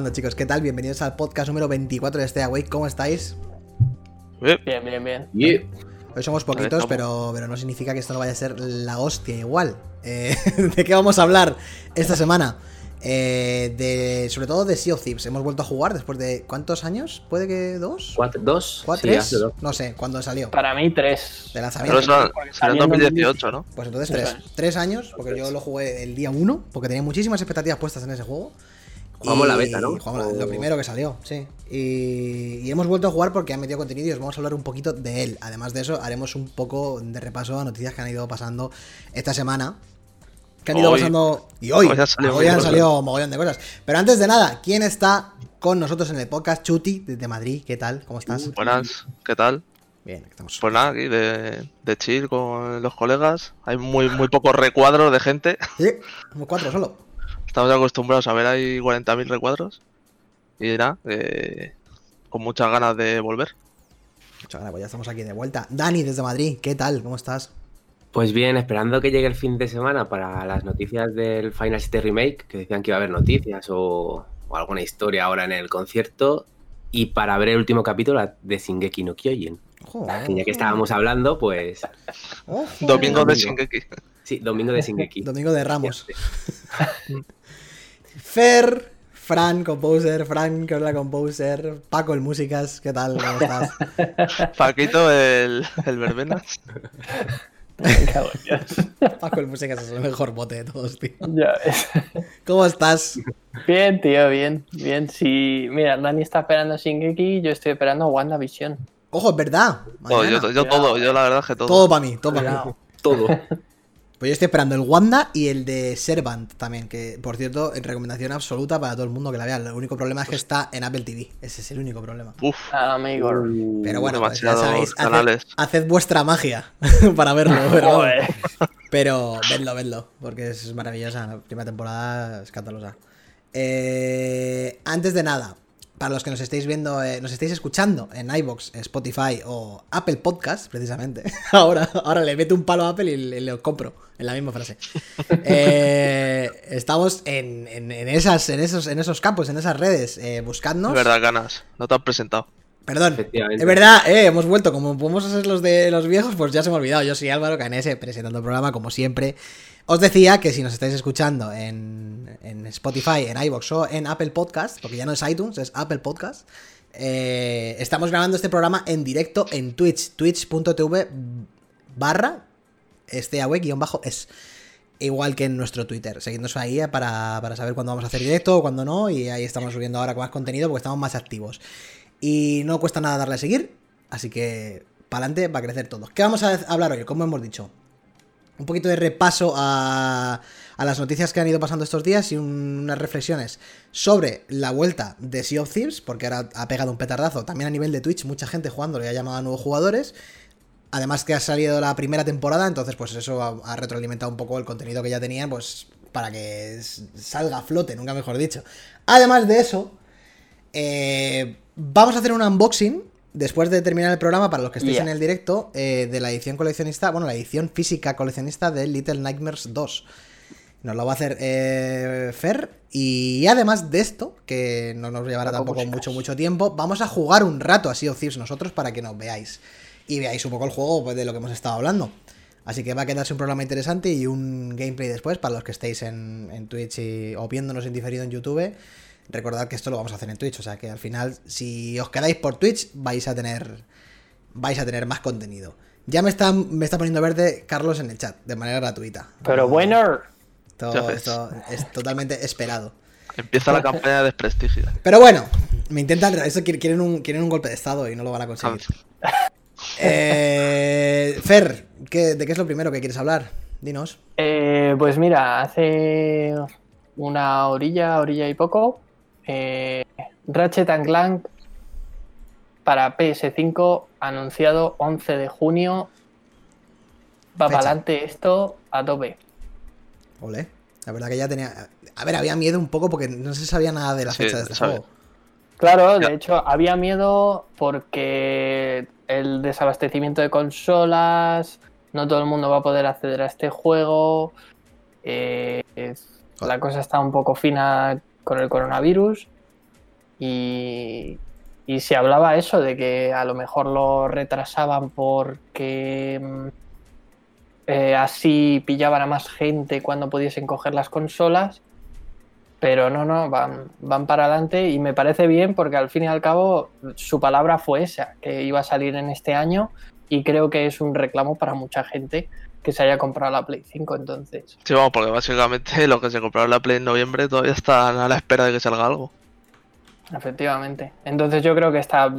Grabando, chicos. ¿Qué tal? Bienvenidos al podcast número 24 de Stay Awake. ¿Cómo estáis? Bien, bien, bien. Hoy somos poquitos, pero, pero no significa que esto no vaya a ser la hostia igual. Eh, ¿De qué vamos a hablar esta semana? Eh, de, sobre todo de Sea of Thieves. Hemos vuelto a jugar después de ¿cuántos años? ¿Puede que dos? cuatro, dos, ¿Cuatro? sí, ¿Tres? hace dos. No sé, ¿cuándo salió? Para mí, tres. De Pero lanzamiento. será en salió en 2018, ¿no? Pues entonces tres. Tres años, porque yo lo jugué el día uno, porque tenía muchísimas expectativas puestas en ese juego. Jugamos Y la beta, ¿no? jugamos lo primero que salió, sí. Y, y hemos vuelto a jugar porque han metido contenido y os vamos a hablar un poquito de él. Además de eso, haremos un poco de repaso a noticias que han ido pasando esta semana. Que han ido Hoy. pasando. Y hoy. Hoy han salido hoy han cosas. salido mogollón de cosas. Pero antes de nada, ¿quién está con nosotros en el podcast? Chuti, desde Madrid. ¿Qué tal? ¿Cómo estás? Buenas, ¿qué tal? Bien, aquí estamos. Pues nada, aquí de, de chill con los colegas. Hay muy, muy pocos recuadros de gente. Sí, como cuatro solo. Estamos acostumbrados a ver ahí 40.000 recuadros. Y nada, eh, con muchas ganas de volver. Muchas gracias, pues ya estamos aquí de vuelta. Dani, desde Madrid. ¿Qué tal? ¿Cómo estás? Pues bien, esperando que llegue el fin de semana para las noticias del Final 7 Remake, que decían que iba a haber noticias o, o alguna historia ahora en el concierto, y para ver el último capítulo de Shingeki no Kyojin. Joder. Ya que estábamos hablando, pues Ojo. Domingo de. Shingeki. sí, domingo de Shingeki. Domingo de Ramos. Fer, Fran, composer, Fran, que habla composer, Paco, el músicas, ¿qué tal? ¿Cómo estás? Paquito, el, el verbenas. Paco, el músicas es el mejor bote de todos, tío. Ya ves. ¿Cómo estás? Bien, tío, bien. Bien, sí. Mira, Dani está esperando Shingeki, yo estoy esperando WandaVision. Ojo, es verdad. Mañana. yo, yo todo, yo la verdad es que todo. Todo para mí, todo para mí. Todo. Pues yo estoy esperando el Wanda y el de Servant también, que por cierto, en recomendación absoluta para todo el mundo que la vea. El único problema es que está en Apple TV. Ese es el único problema. Uf, Ah, amigo. Pero bueno, pues ya sabéis, haced, canales. haced vuestra magia para verlo. Pero, pero vedlo, vedlo, porque es maravillosa. La primera temporada escandalosa. Eh, antes de nada, para los que nos estéis viendo, eh, nos estéis escuchando en iBox, Spotify o Apple Podcast, precisamente. Ahora, ahora le meto un palo a Apple y le, le compro en la misma frase. Eh, estamos en, en- en esas, en, esos, en esos campos, en esas redes, eh, buscadnos. es verdad, ganas. No te has presentado. Perdón, es verdad, eh, hemos vuelto. Como podemos ser los de los viejos, pues ya se me ha olvidado. Yo soy Álvaro Canese, presentando el programa, como siempre. Os decía que si nos estáis escuchando en, Spotify, en iVoox o en Apple Podcast, porque ya no es iTunes, es Apple Podcast, eh, estamos grabando este programa en directo en Twitch, twitch.tv barra esteawe-es. Igual que en nuestro Twitter. Seguidnos ahí eh, para, para saber cuándo vamos a hacer directo o cuándo no. Y ahí estamos subiendo ahora con más contenido porque estamos más activos. Y no cuesta nada darle a seguir. Así que para adelante va a crecer todo. ¿Qué vamos a hablar hoy? Como hemos dicho. Un poquito de repaso a, a las noticias que han ido pasando estos días y un- unas reflexiones sobre la vuelta de Sea of Thieves, porque ahora ha pegado un petardazo. También a nivel de Twitch, mucha gente jugando y ha llamado a nuevos jugadores. Además que ha salido la primera temporada, entonces pues eso ha, retroalimentado un poco el contenido que ya tenían, pues para que salga a flote, nunca mejor dicho. Además de eso, eh, vamos a hacer un unboxing después de terminar el programa para los que estéis Yeah. en el directo eh, de la edición coleccionista, bueno, la edición física coleccionista de Little Nightmares 2. Nos lo va a hacer eh, Fer. Y además de esto, que no nos llevará Tampoco mucho, mucho tiempo, vamos a jugar un rato a Sea of Thieves nosotros para que nos veáis. Y veáis un poco el juego pues, de lo que hemos estado hablando. Así que va a quedarse un programa interesante y un gameplay después para los que estéis en, en Twitch y- o viéndonos en diferido en YouTube. Recordad que esto lo vamos a hacer en Twitch, o sea que al final, si os quedáis por Twitch, vais a tener. vais a tener más contenido. Ya me está, me está poniendo verde Carlos en el chat, de manera gratuita. Pero bueno, ves. esto es totalmente esperado. Empieza la campaña de desprestigio. Pero bueno, me intentan. Eso quieren- quieren un, quieren un golpe de estado y no lo van a conseguir. Eh, Fer, ¿qué- ¿de qué es lo primero que quieres hablar? Dinos. eh, pues mira, hace una orilla, orilla y poco, eh, Ratchet and Clank para PS5 anunciado 11 de junio. Va para adelante esto a tope. Ole. La verdad que ya tenía. A ver, había miedo un poco porque no se sabía nada de la Sí, fecha de este sabe. juego. Claro, Ya. de hecho, había miedo porque el desabastecimiento de consolas, no todo el mundo va a poder acceder a este juego. eh, la cosa está un poco fina con el coronavirus y, y se hablaba eso de que a lo mejor lo retrasaban porque mm, eh, así pillaban a más gente cuando pudiesen coger las consolas. Pero no, no, van, van para adelante y me parece bien porque al fin y al cabo su palabra fue esa, que iba a salir en este año y creo que es un reclamo para mucha gente que se haya comprado la Play 5 entonces. Sí, vamos, porque básicamente los que se compraron la Play en noviembre todavía están a la espera de que salga algo. Efectivamente. Entonces yo creo que está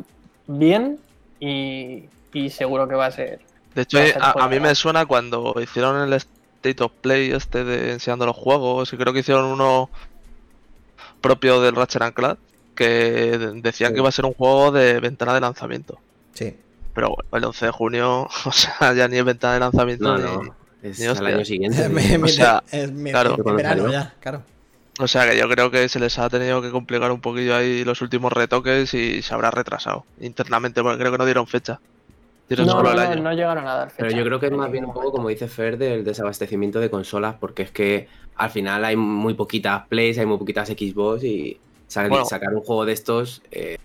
bien y, y seguro que va a ser. De hecho, a ser a, a mí me suena cuando hicieron el State of Play este de enseñando los juegos, y creo que hicieron uno propio del Ratchet and Clank, que de- decían Sí. que iba a ser un juego de ventana de lanzamiento. Sí. Pero bueno, el 11 de junio, o sea, ya ni es ventana de lanzamiento No, ni... no. Es ni al año siguiente. Me- sea, es mi- claro. verano ya, claro. O sea que yo creo que se les ha tenido que complicar un poquillo ahí los últimos retoques y se habrá retrasado internamente, porque creo que no dieron fecha. Dieron No, solo no, el no, año. no llegaron a dar fecha. Pero yo creo que es más bien un poco, como dice Fer, del desabastecimiento de consolas, porque es que al final hay muy poquitas Plays, hay muy poquitas Xbox y Bueno. sacar un juego de estos eh,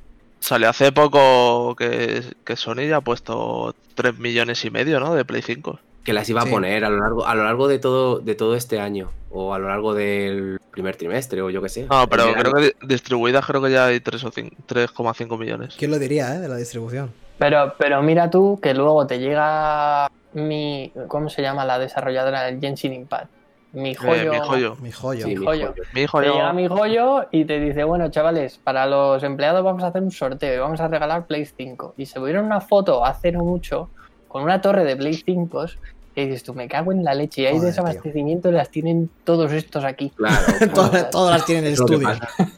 Salió hace poco que, que Sony ya ha puesto 3 millones y medio, ¿no? De Play 5. que las iba Sí. a poner a lo largo, a lo largo de todo, de todo este año, o a lo largo del primer trimestre, o yo qué sé. No, pero creo que di- distribuidas creo que ya hay 3 o cin- 3,5 millones. ¿Quién lo diría, eh? De la distribución. Pero, pero mira tú que luego te llega mi. ¿Cómo se llama la desarrolladora del Genshin Impact? Mi Eh, joyo. mi joyo. Mi joyo. Sí, mi joyo. joyo. Mi hijo Te llega mi joyo y te dice, bueno, chavales, para los empleados vamos a hacer un sorteo y vamos a regalar Play 5. Y se vieron una foto hace no mucho con una torre de Play 5 y dices tú, me cago en la leche. Y hay Joder, desabastecimiento y las tienen todos estos aquí. Claro, Todas, todas las tienen en el es estudio.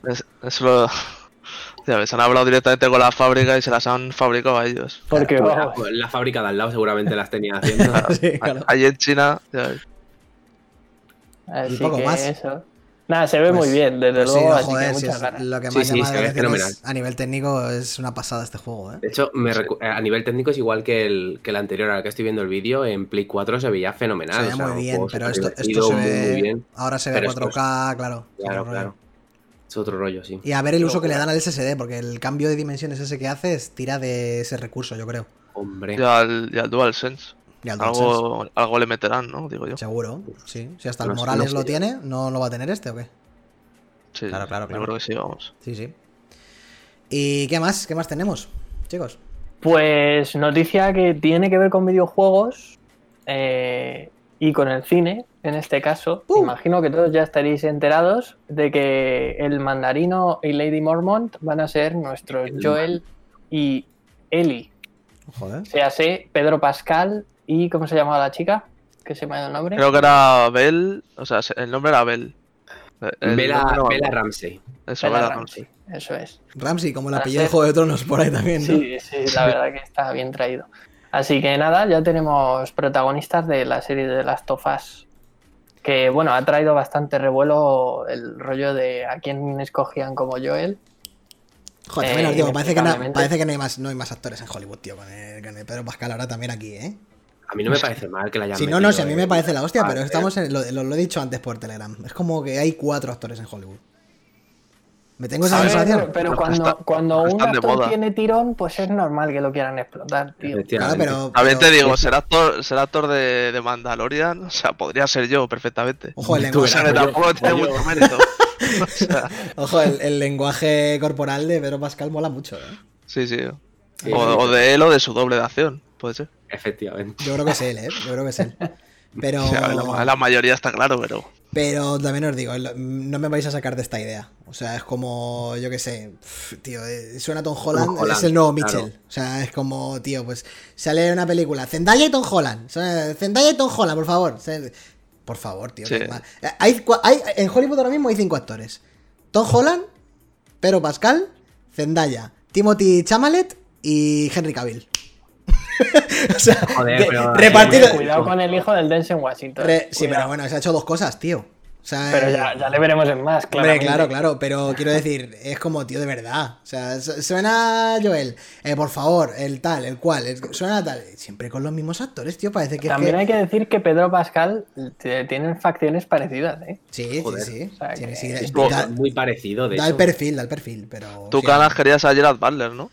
Es- Eso lo... Ya ves, han hablado directamente con la fábrica y se las han fabricado a ellos. Porque La, vamos, la fábrica de al lado seguramente las tenía haciendo. Sí, claro. Allí en China, ya ves. Así poco que más. eso. Nada, se ve Pues- muy bien, desde Pues sí, luego, no, así que joder, si muchas es ganas. lo que Sí, más sí, llama se la ve atención es- fenomenal. a nivel técnico es una pasada este juego, ¿eh? De hecho, me a nivel técnico es igual que el, que el anterior, ahora que estoy viendo el vídeo, en Play 4 se veía fenomenal. Se ve o sea, muy un bien, pero esto, esto se ve. muy bien. Ahora se ve Pero esto 4K, claro. es Claro, otro rollo. claro. Es otro rollo, sí. Y a ver el uso que le dan al SSD, porque el cambio de dimensiones ese que hace es tira de ese recurso, yo creo. Hombre. Y al, y al DualSense. Y al DualSense, Algo, algo le meterán, ¿no? Digo yo. Seguro, sí. Si hasta el Morales lo yo. tiene, ¿no lo va a tener este o qué? Sí, Claro, claro, yo claro. creo que sí, vamos. Sí, sí. ¿Y qué más? ¿Qué más tenemos, chicos? Pues noticia que tiene que ver con videojuegos eh, y con el cine, en este caso. ¡Uh! Imagino que todos ya estaréis enterados de que el mandarino y Lady Mormont van a ser nuestros El Joel y Ellie. Joder. Se hace Pedro Pascal y ¿cómo se llamaba la chica? Que se me ha ido el nombre. Creo que era Bell, o sea, se- el nombre era Bell. Nombre no. Ramsey. Eso, Bella Bella Ramsey, Ramsey. Eso es. Ramsey, como la pillé de Juego de Tronos por ahí también, ¿no? Sí, sí, la verdad que está bien traído. Así que nada, ya tenemos protagonistas de la serie de Last of Us. Que bueno, ha traído bastante revuelo el rollo de a quién escogían como Joel. Joder, Eh, también os digo, parece que, no, inexplicablemente. parece que no, hay más, no hay más actores en Hollywood, tío, con el, con el Pedro Pascal ahora también aquí, ¿eh? A mí no me parece mal que la hayan Si no, no, si a mí me parece la hostia, pero estamos en, lo, lo- lo he dicho antes por Telegram. Es como que hay cuatro actores en Hollywood. Me tengo esa A ver, sensación. pero cuando, está- cuando un actor tiene tirón, pues es normal que lo quieran explotar, tío. Claro, pero. También pero- te digo, ser actor, ser actor de, de Mandalorian, o sea, podría ser yo perfectamente. Ojo, el lenguaje, tampoco tiene mucho mérito. O sea, ojo, el, el lenguaje corporal de Pedro Pascal mola mucho, ¿eh? sí, sí. Sí, O, sí, o de él o de su doble de acción, puede ser. Efectivamente. Yo creo que es él, ¿eh? Yo creo que es él. Pero. O sea, la, la mayoría está claro, pero. Pero también os digo, no me vais a sacar de esta idea. O sea, es como, yo qué sé, tío, eh, suena Tom Holland, Tom Holland, es el nuevo claro. Mitchell. O sea, es como, tío, pues sale una película, Zendaya y Tom Holland. Zendaya y Tom Holland, por favor. Por favor, tío. Sí. Eh, Hay, hay- en Hollywood ahora mismo hay cinco actores. Tom Holland, Pedro Pascal, Zendaya, Timothy Chamalet y Henry Cavill. o sea, Joder, de- pero- repartido... Cuidado con el hijo del Denzel Washington. Re- sí, pero bueno, se ha hecho dos cosas, tío. O sea, Pero eh, ya, ya le veremos en más, claro. Claro, claro, pero quiero decir, es como tío de verdad. O sea, su- suena Joel, eh, por favor, el tal, el cual, el- suena tal. Siempre con los mismos actores, tío, parece que es También que- hay que decir que Pedro Pascal t- tienen facciones parecidas, ¿eh? Sí, Joder. sí, sí. O sea, Tiene- que- sí, Es da, muy parecido, de da el perfil, da el perfil, pero... Tú, sí. Canas, querías a Gerard Butler, ¿no?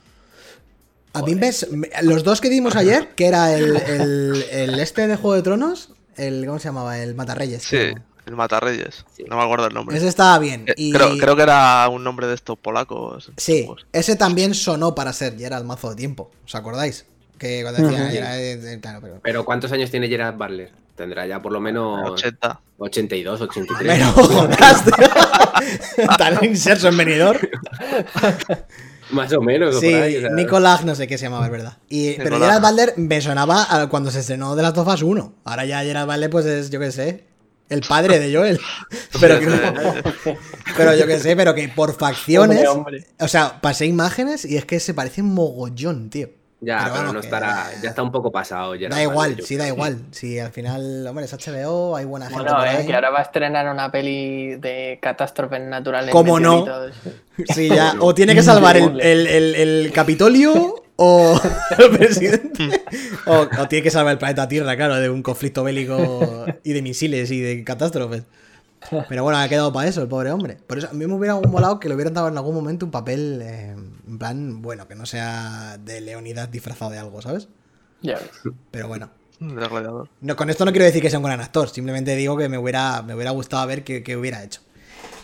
A mí ves, me- los dos que dimos ayer, que era el, el, el este de Juego de Tronos, el, ¿cómo se llamaba? El Matarreyes. Sí, creo. el Matarreyes. Sí. No me acuerdo el nombre. Ese estaba bien. Eh, Y... creo, creo que era un nombre de estos polacos. Sí, ese también sonó para ser Gerald mazo de tiempo. ¿Os acordáis? Que cuando era, eh, claro, pero... Pero ¿cuántos años tiene Gerard Butler? Tendrá ya por lo menos 80. 82, 83. Pero jodas, tío. Tan inserso en venidor. Más o menos. o Sí. Nicolás, no sé qué se llamaba, es verdad. Y, pero. Gerald Butler me sonaba a cuando se estrenó de las Us 1. Ahora ya Gerald Butler, pues es, yo qué sé, el padre de Joel. Pero, que- pero yo qué sé, pero que por facciones. Hombre, hombre. O sea, pasé imágenes y es que se parece mogollón, tío. Ya, pero, no que- estará. Ya está un poco pasado. Gerard Da igual, sí, da igual. Si al final, hombre, es HBO, hay buena gente. Bueno, por eh, ahí. que ahora va a estrenar una peli de catástrofes naturales. ¿Cómo no? Sí, ya. O tiene que salvar el, el, el- el Capitolio o el presidente. O, o tiene que salvar el planeta Tierra, claro, de un conflicto bélico y de misiles y de catástrofes. Pero bueno, ha quedado para eso el pobre hombre. Por eso a mí me hubiera molado que le hubieran dado en algún momento un papel eh, en plan, bueno, que no sea de Leonidas disfrazado de algo, ¿sabes? Ya ves. Pero bueno. No, con esto no quiero decir que sea un gran actor, simplemente digo que me hubiera, me hubiera gustado ver qué, qué hubiera hecho.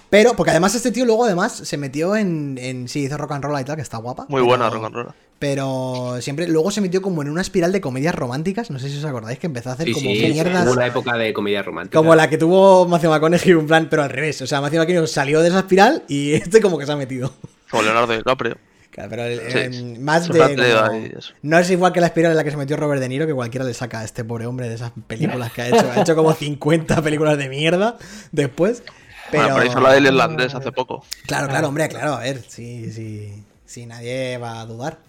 Pero, porque además este tío luego además se metió en, en sí, hizo rock and roll y tal, que está guapa. Muy pero- buena rock and roll. Pero siempre, luego se metió como en una espiral de comedias románticas, no sé si os acordáis, que empezó a hacer Sí, como sí, mierdas. hubo una época de comedia romántica. Como la que tuvo Matthew McConaughey, un plan, pero al revés. O sea, Matthew McConaughey salió de esa espiral y este como que se ha metido. Como Leonardo DiCaprio. Claro, pero el- Sí, más de. como- no es igual que la espiral en la que se metió Robert De Niro, que cualquiera le saca a este pobre hombre de esas películas que ha hecho. Ha hecho como 50 películas de mierda después. Pero... Bueno, pero hizo la del irlandés hace poco. Claro, claro, hombre, claro, a ver, sí, sí, sí, nadie va a dudar.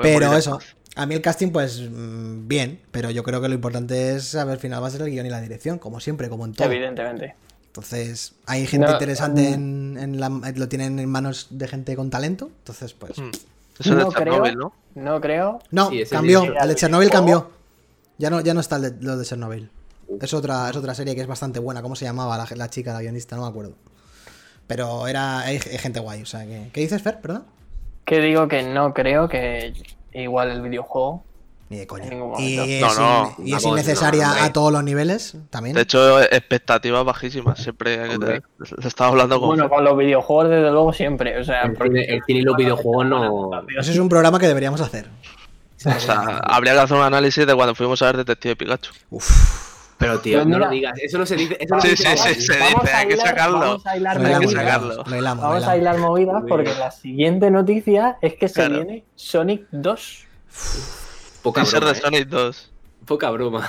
Pero eso, a mí el casting, pues bien, bien, pero yo creo que lo importante es saber al final va a ser el guion y la dirección, como siempre, como en todo. Evidentemente. Entonces, hay gente No, interesante mm. en, en la, lo tienen en manos de gente con talento, entonces, pues... Mm. Eso No Chernobyl, creo. ¿no? No creo. No, Sí, cambió, el de Chernobyl cambió. Ya no, ya no está el de, lo de Chernobyl. Es otra, es otra serie que es bastante buena. ¿Cómo se llamaba la, la chica, la guionista? No me acuerdo. Pero era hay, hay gente guay, o sea que... ¿Qué dices, Fer? ¿Perdón? Que digo que no creo que igual el videojuego. Ni de coña. Y momento. es, No, no, in- y es innecesaria no, a todos los niveles también. De hecho, expectativas bajísimas. Siempre hay que tener. Se estaba hablando con. Bueno, con los videojuegos, desde luego, siempre. O sea, El porque- cine, el cine y los videojuegos no. Eso es un programa que deberíamos hacer. O sea, habría que hacer un análisis de cuando fuimos a ver Detective Pikachu. Pero tío, Pues no mira. lo digas. Eso no se dice. Eso no Sí, se sí, dice sí, se dice, a hay que hilar- sacarlo. Vamos a hilar movidas. lo sacarlo. Vamos a hilar movidas porque la siguiente noticia es que se Claro. viene Sonic 2. Poca broma. de ¿eh? Sonic 2. Poca broma.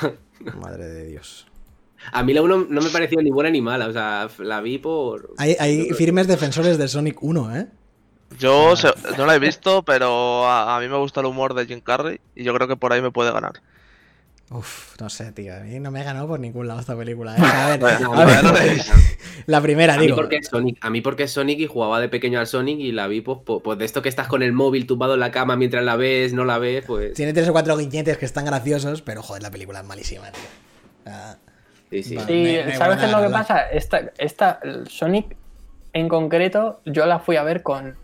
Madre de Dios. A mí la 1 no me pareció ni buena ni mala. O sea, la vi por. Hay, hay firmes defensores de Sonic 1, ¿eh? Yo se- no la he visto, pero a, a mí me gusta el humor de Jim Carrey y yo creo que por ahí me puede ganar. Uf, no sé, tío. A mí no me ha ganado por ningún lado esta película. ¿eh? A ver, No, a ver, no, no la primera, A mí, digo. porque es Sonic, a mí porque es Sonic y jugaba de pequeño al Sonic y la vi pues, pues, pues de esto que estás con el móvil tumbado en la cama mientras la ves, no la ves, pues... Tiene tres o cuatro guiñetes que están graciosos, pero joder, la película es malísima, tío. Ah, Sí, sí. Me ¿sabes qué es lo que pasa? Esta, esta Sonic en concreto, yo la fui a ver con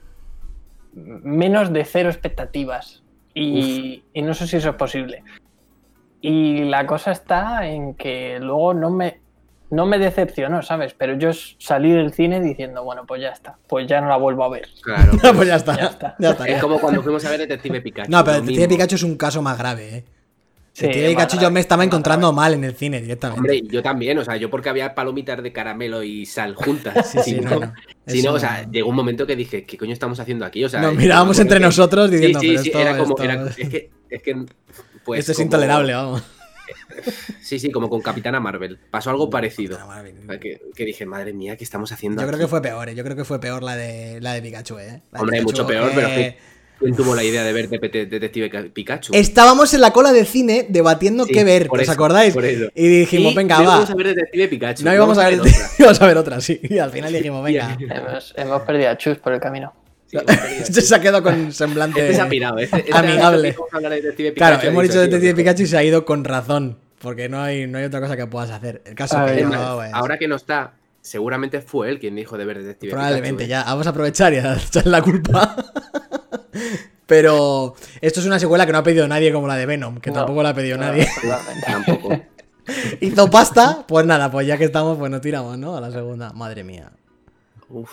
menos de cero expectativas. Y, y no sé si eso es posible. Y la cosa está en que luego no me, no me decepcionó, ¿sabes? Pero yo salí del cine diciendo, bueno, pues ya está, pues ya no la vuelvo a ver. Claro. pues, pues, ya está. ya está. ya está. Es como cuando fuimos a ver Detective Pikachu. No, pero Detective mismo. Pikachu es un caso más grave, ¿eh? Sí, Detective Pikachu yo me estaba encontrando mal en el cine directamente. Hombre, yo también, o sea, yo porque había palomitas de caramelo y sal juntas. Sí, sí, si no, no, no. si Eso no, o no. sea, llegó un momento que dije, ¿qué coño estamos haciendo aquí? O sea, Nos yo mirábamos entre que- nosotros Sí, diciendo, sí, pero sí, esto, era como, esto- era- es que, es que, pues, esto es como- intolerable, vamos. Sí, sí, como con Capitana Marvel. Pasó algo parecido. Que, que dije, madre mía, ¿qué estamos haciendo Yo creo aquí? que fue peor, ¿eh? Yo creo que fue peor la de, la de Pikachu, ¿eh? La Hombre, Pikachu, mucho peor, pero eh, ¿Quién tuvo la idea de ver Detective Pikachu? Estábamos en la cola de cine debatiendo Sí, qué ver, ¿os eso, acordáis? Y dijimos, Y venga, no va. íbamos a ver Detective Pikachu. No íbamos a ver, otra. íbamos a ver otra, sí. Y al final dijimos, venga. Hemos, hemos perdido a Chus por el camino. Sí. Este se ha quedado con semblante. Este se ha pirado. Este, este amigable. de Pikachu, Claro, hemos dicho Detective. Pikachu y se ha ido con razón. Porque no hay, no hay otra cosa que puedas hacer. El caso Ay, que Ahora que no está, seguramente fue él quien dijo de ver Detective Probablemente, Pikachu. ¿eh? ya. Vamos a aprovechar y a echarle la culpa. Pero esto es una secuela que no ha pedido nadie como la de Venom, que No, tampoco la ha pedido no, nadie. Tampoco. Hizo pasta, pues nada, pues ya que estamos, pues nos tiramos, ¿no? A la segunda. Madre mía. Uf,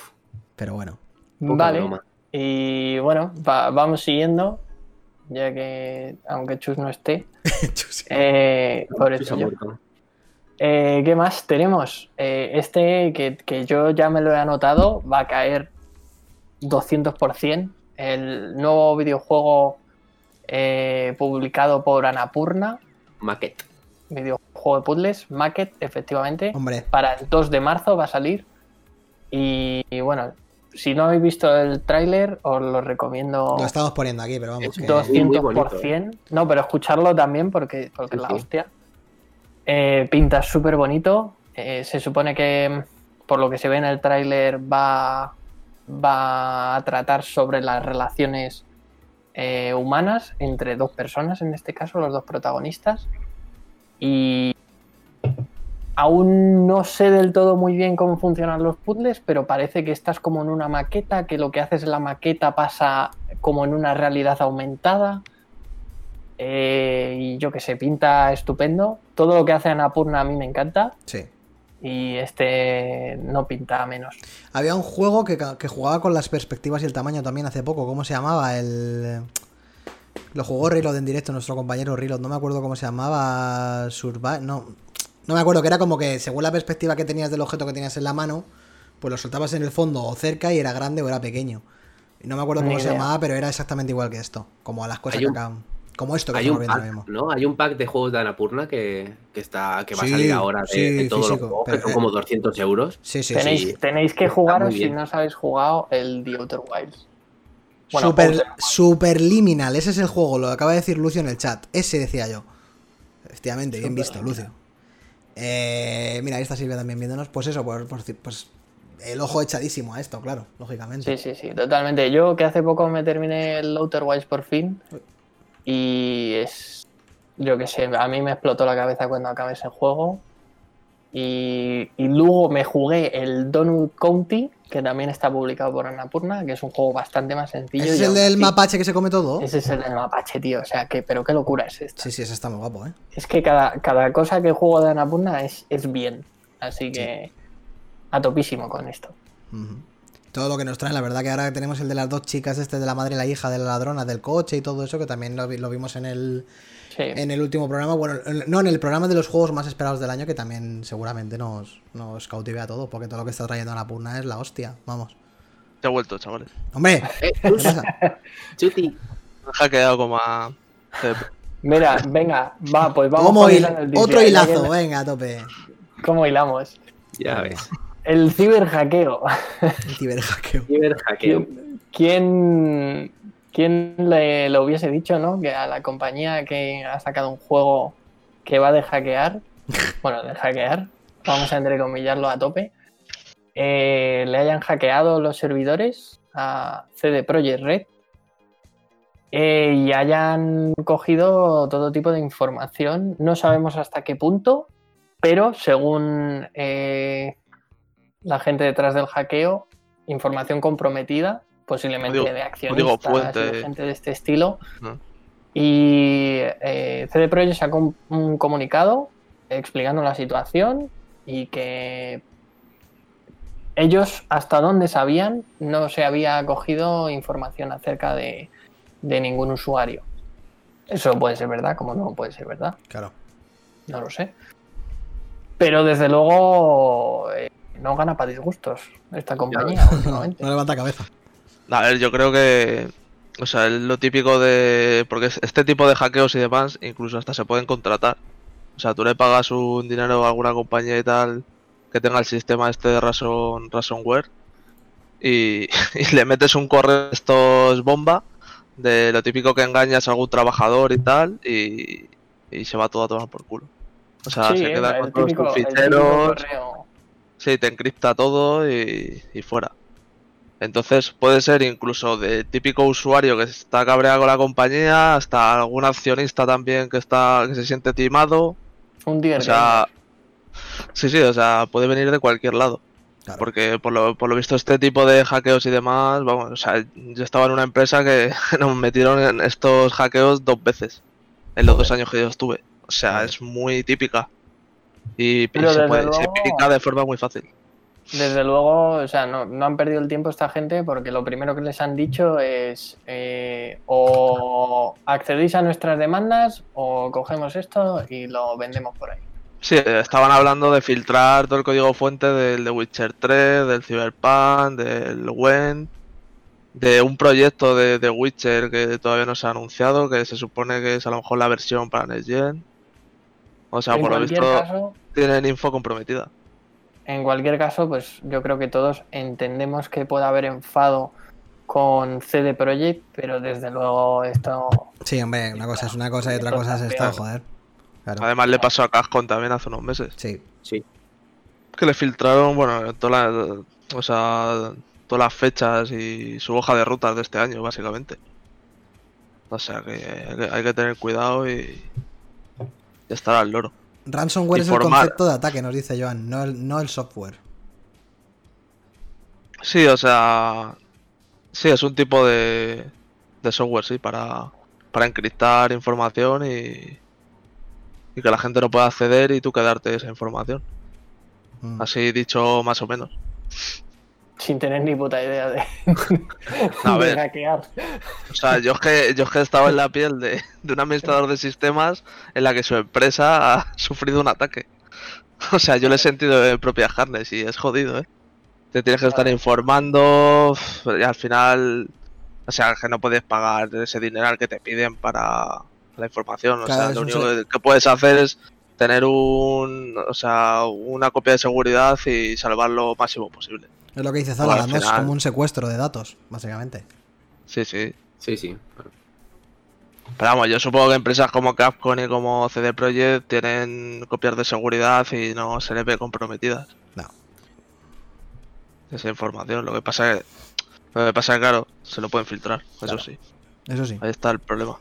Pero bueno. Vale. broma. Y bueno, va- vamos siguiendo. Ya que, aunque Chus no esté. Chus. Eh, ha tuyo. muerto. Eh, ¿Qué más tenemos? Eh, este que, que yo ya me lo he anotado va a caer 200%. El nuevo videojuego eh, publicado por Anapurna, Maquette. videojuego de puzzles, Maquet, efectivamente. Hombre, Para el 2 de marzo va a salir. Y, y bueno, si no habéis visto el tráiler, os lo recomiendo lo estamos poniendo aquí, pero vamos. Es que- dos- muy, muy 200%. No, pero escucharlo también porque, porque Sí, la sí. hostia. Eh, pinta súper bonito. Eh, se supone que, por lo que se ve en el tráiler, va, va a tratar sobre las relaciones eh, humanas entre dos personas, en este caso, los dos protagonistas. Y aún no sé del todo muy bien cómo funcionan los puzzles, pero parece que estás como en una maqueta, que lo que haces en la maqueta pasa como en una realidad aumentada. Eh, y yo que sé, pinta estupendo. Todo lo que hace Anapurna a mí me encanta. Sí. Y este no pinta menos. Había un juego que, jugaba con las perspectivas y el tamaño también hace poco. ¿Cómo se llamaba? El. Lo jugó Reload en directo, nuestro compañero Reload. No me acuerdo cómo se llamaba. Survive. No. No me acuerdo, que era como que según la perspectiva que tenías del objeto que tenías en la mano, pues lo soltabas en el fondo o cerca y era grande o era pequeño. Y no me acuerdo Ni cómo se llamaba, pero era exactamente igual que esto. Como a las cosas Hay que un- acaban. Como esto que Hay estamos un, pack, mismo. ¿no? Hay un pack de juegos de Anapurna que, que está, que va Sí, a salir ahora de, sí, de todos físico, los juegos, pero, que son eh, como 200 euros. Sí, sí, tenéis, sí. tenéis que jugaros si no os habéis jugado el The Outer Wilds. Bueno, Super, Outer- Superliminal, ese es el juego, lo acaba de decir Lucio en el chat. Ese decía yo. Efectivamente, bien visto, Lucio. Eh, mira, ahí está Silvia también viéndonos. Pues eso, pues, pues, pues el ojo echadísimo a esto, claro, lógicamente. Sí, sí, sí, totalmente. Yo que hace poco me terminé el Outer Wilds por fin y es, yo que sé, a mí me explotó la cabeza cuando acabé ese juego y, y luego me jugué el Donut County, que también está publicado por Annapurna, que es un juego bastante más sencillo. ¿Ese es el del así- mapache que se come todo? Ese es el del mapache, tío. O sea, que, pero qué locura es esta. Sí, sí, ese está muy guapo, ¿eh? Es que cada, cada cosa que juego de Annapurna es, es bien. Así que a topísimo con esto. Todo lo que nos trae, la verdad que ahora tenemos el de las dos chicas, este de la madre y la hija de la ladrona del coche y todo eso, que también lo vimos en el, Sí. en el último programa. Bueno, en- no, en el programa de los juegos más esperados del año, que también seguramente nos, nos cautive a todos, porque todo lo que está trayendo a la purna es la hostia. Vamos. Se ha vuelto, chavales. Hombre, Eh, ¿qué pasa? Chuti. Me han hackeado como a. Mira, venga, va, pues vamos ¿Cómo hil- Otro hilazo, venga, a tope. ¿Cómo hilamos? Ya ves. El ciberhackeo. El ciberhackeo. Ciberhackeo. ¿Quién, quién, le lo hubiese dicho, no? Que a la compañía que ha sacado un juego que va de hackear, bueno, de hackear, vamos a entrecomillarlo a tope, eh, le hayan hackeado los servidores a CD Projekt Red eh, y hayan cogido todo tipo de información. No sabemos hasta qué punto, pero según eh, la gente detrás del hackeo, información comprometida, posiblemente de accionistas de gente de este estilo. Y eh, CD Projekt sacó un, un comunicado explicando la situación y que ellos hasta donde sabían no se había cogido información acerca de, de ningún usuario. Eso puede ser verdad, como no puede ser verdad, Claro. no lo sé. Pero desde luego eh, no gana para disgustos esta compañía no levanta cabeza. A ver, yo creo que. O sea, es lo típico de. Porque es- este tipo de hackeos y demás, incluso hasta se pueden contratar. O sea, tú le pagas un dinero a alguna compañía y tal que tenga el sistema este de ransom, ransomware y, y le metes un correo de estos bomba De lo típico que engañas a algún trabajador y tal, y, y se va todo a tomar por culo. O sea, Sí, se queda con todos tus ficheros, sí, te encripta todo y, y fuera. Entonces puede ser incluso de típico usuario que está cabreado con la compañía, hasta algún accionista también que está que se siente timado. Un día O sea, sí, sí, o sea, puede venir de cualquier lado. Claro. Porque por lo, por lo visto este tipo de hackeos y demás, vamos, o sea, yo estaba en una empresa que nos metieron en estos hackeos dos veces en los dos años que yo estuve. O sea, Joder. es muy típica. Y, Pero se, puede, se luego- pica de forma muy fácil. Desde luego, o sea, no, no han perdido el tiempo esta gente porque lo primero que les han dicho es eh, o accedéis a nuestras demandas o cogemos esto y lo vendemos por ahí. Sí, estaban hablando de filtrar todo el código fuente del The Witcher 3, del Cyberpunk, del WEN, de un proyecto de The Witcher que todavía no se ha anunciado, que se supone que es a lo mejor la versión para Next Gen. O sea, en por lo visto caso, tienen info comprometida. En cualquier caso, pues yo creo que todos entendemos que puede haber enfado con CD Projekt, pero desde luego esto Sí, hombre, una cosa es una cosa y otra cosa es esto, joder. Claro. Además le pasó a Cascon también hace unos meses. Sí. Sí. Que le filtraron, bueno, todas las, o sea, todas las fechas y su hoja de rutas de este año, básicamente. O sea que hay que, hay que tener cuidado y, y estar al loro. Ransomware es el concepto de ataque, nos dice Joan, no el, no el software. Sí, o sea, sí, es un tipo de, de software, sí, para, para encriptar información y, y que la gente no pueda acceder y tú quedarte esa información. Mm. Así dicho más o menos. Sin tener ni puta idea de, A de ver. hackear. O sea, yo es que, yo es que he estado en la piel de, de un administrador de sistemas en la que su empresa ha sufrido un ataque. O sea, yo lo he sentido en propias carnes y es jodido, ¿eh? Te tienes que estar informando y al final, o sea, que no puedes pagar ese dinero al que te piden para la información. O sea, lo único que, que puedes hacer es tener un, o sea, una copia de seguridad y salvar lo máximo posible. Es lo que dice Bueno, Zalagan, ¿no? es como un secuestro de datos, básicamente. Sí, sí. Sí, sí. Pero vamos, yo supongo que empresas como Capcom y como CD Projekt tienen copias de seguridad y no se les ve comprometidas. No. Esa información. Lo que pasa es lo que pasa es claro, se lo pueden filtrar, Claro. eso sí. Eso sí. Ahí está el problema.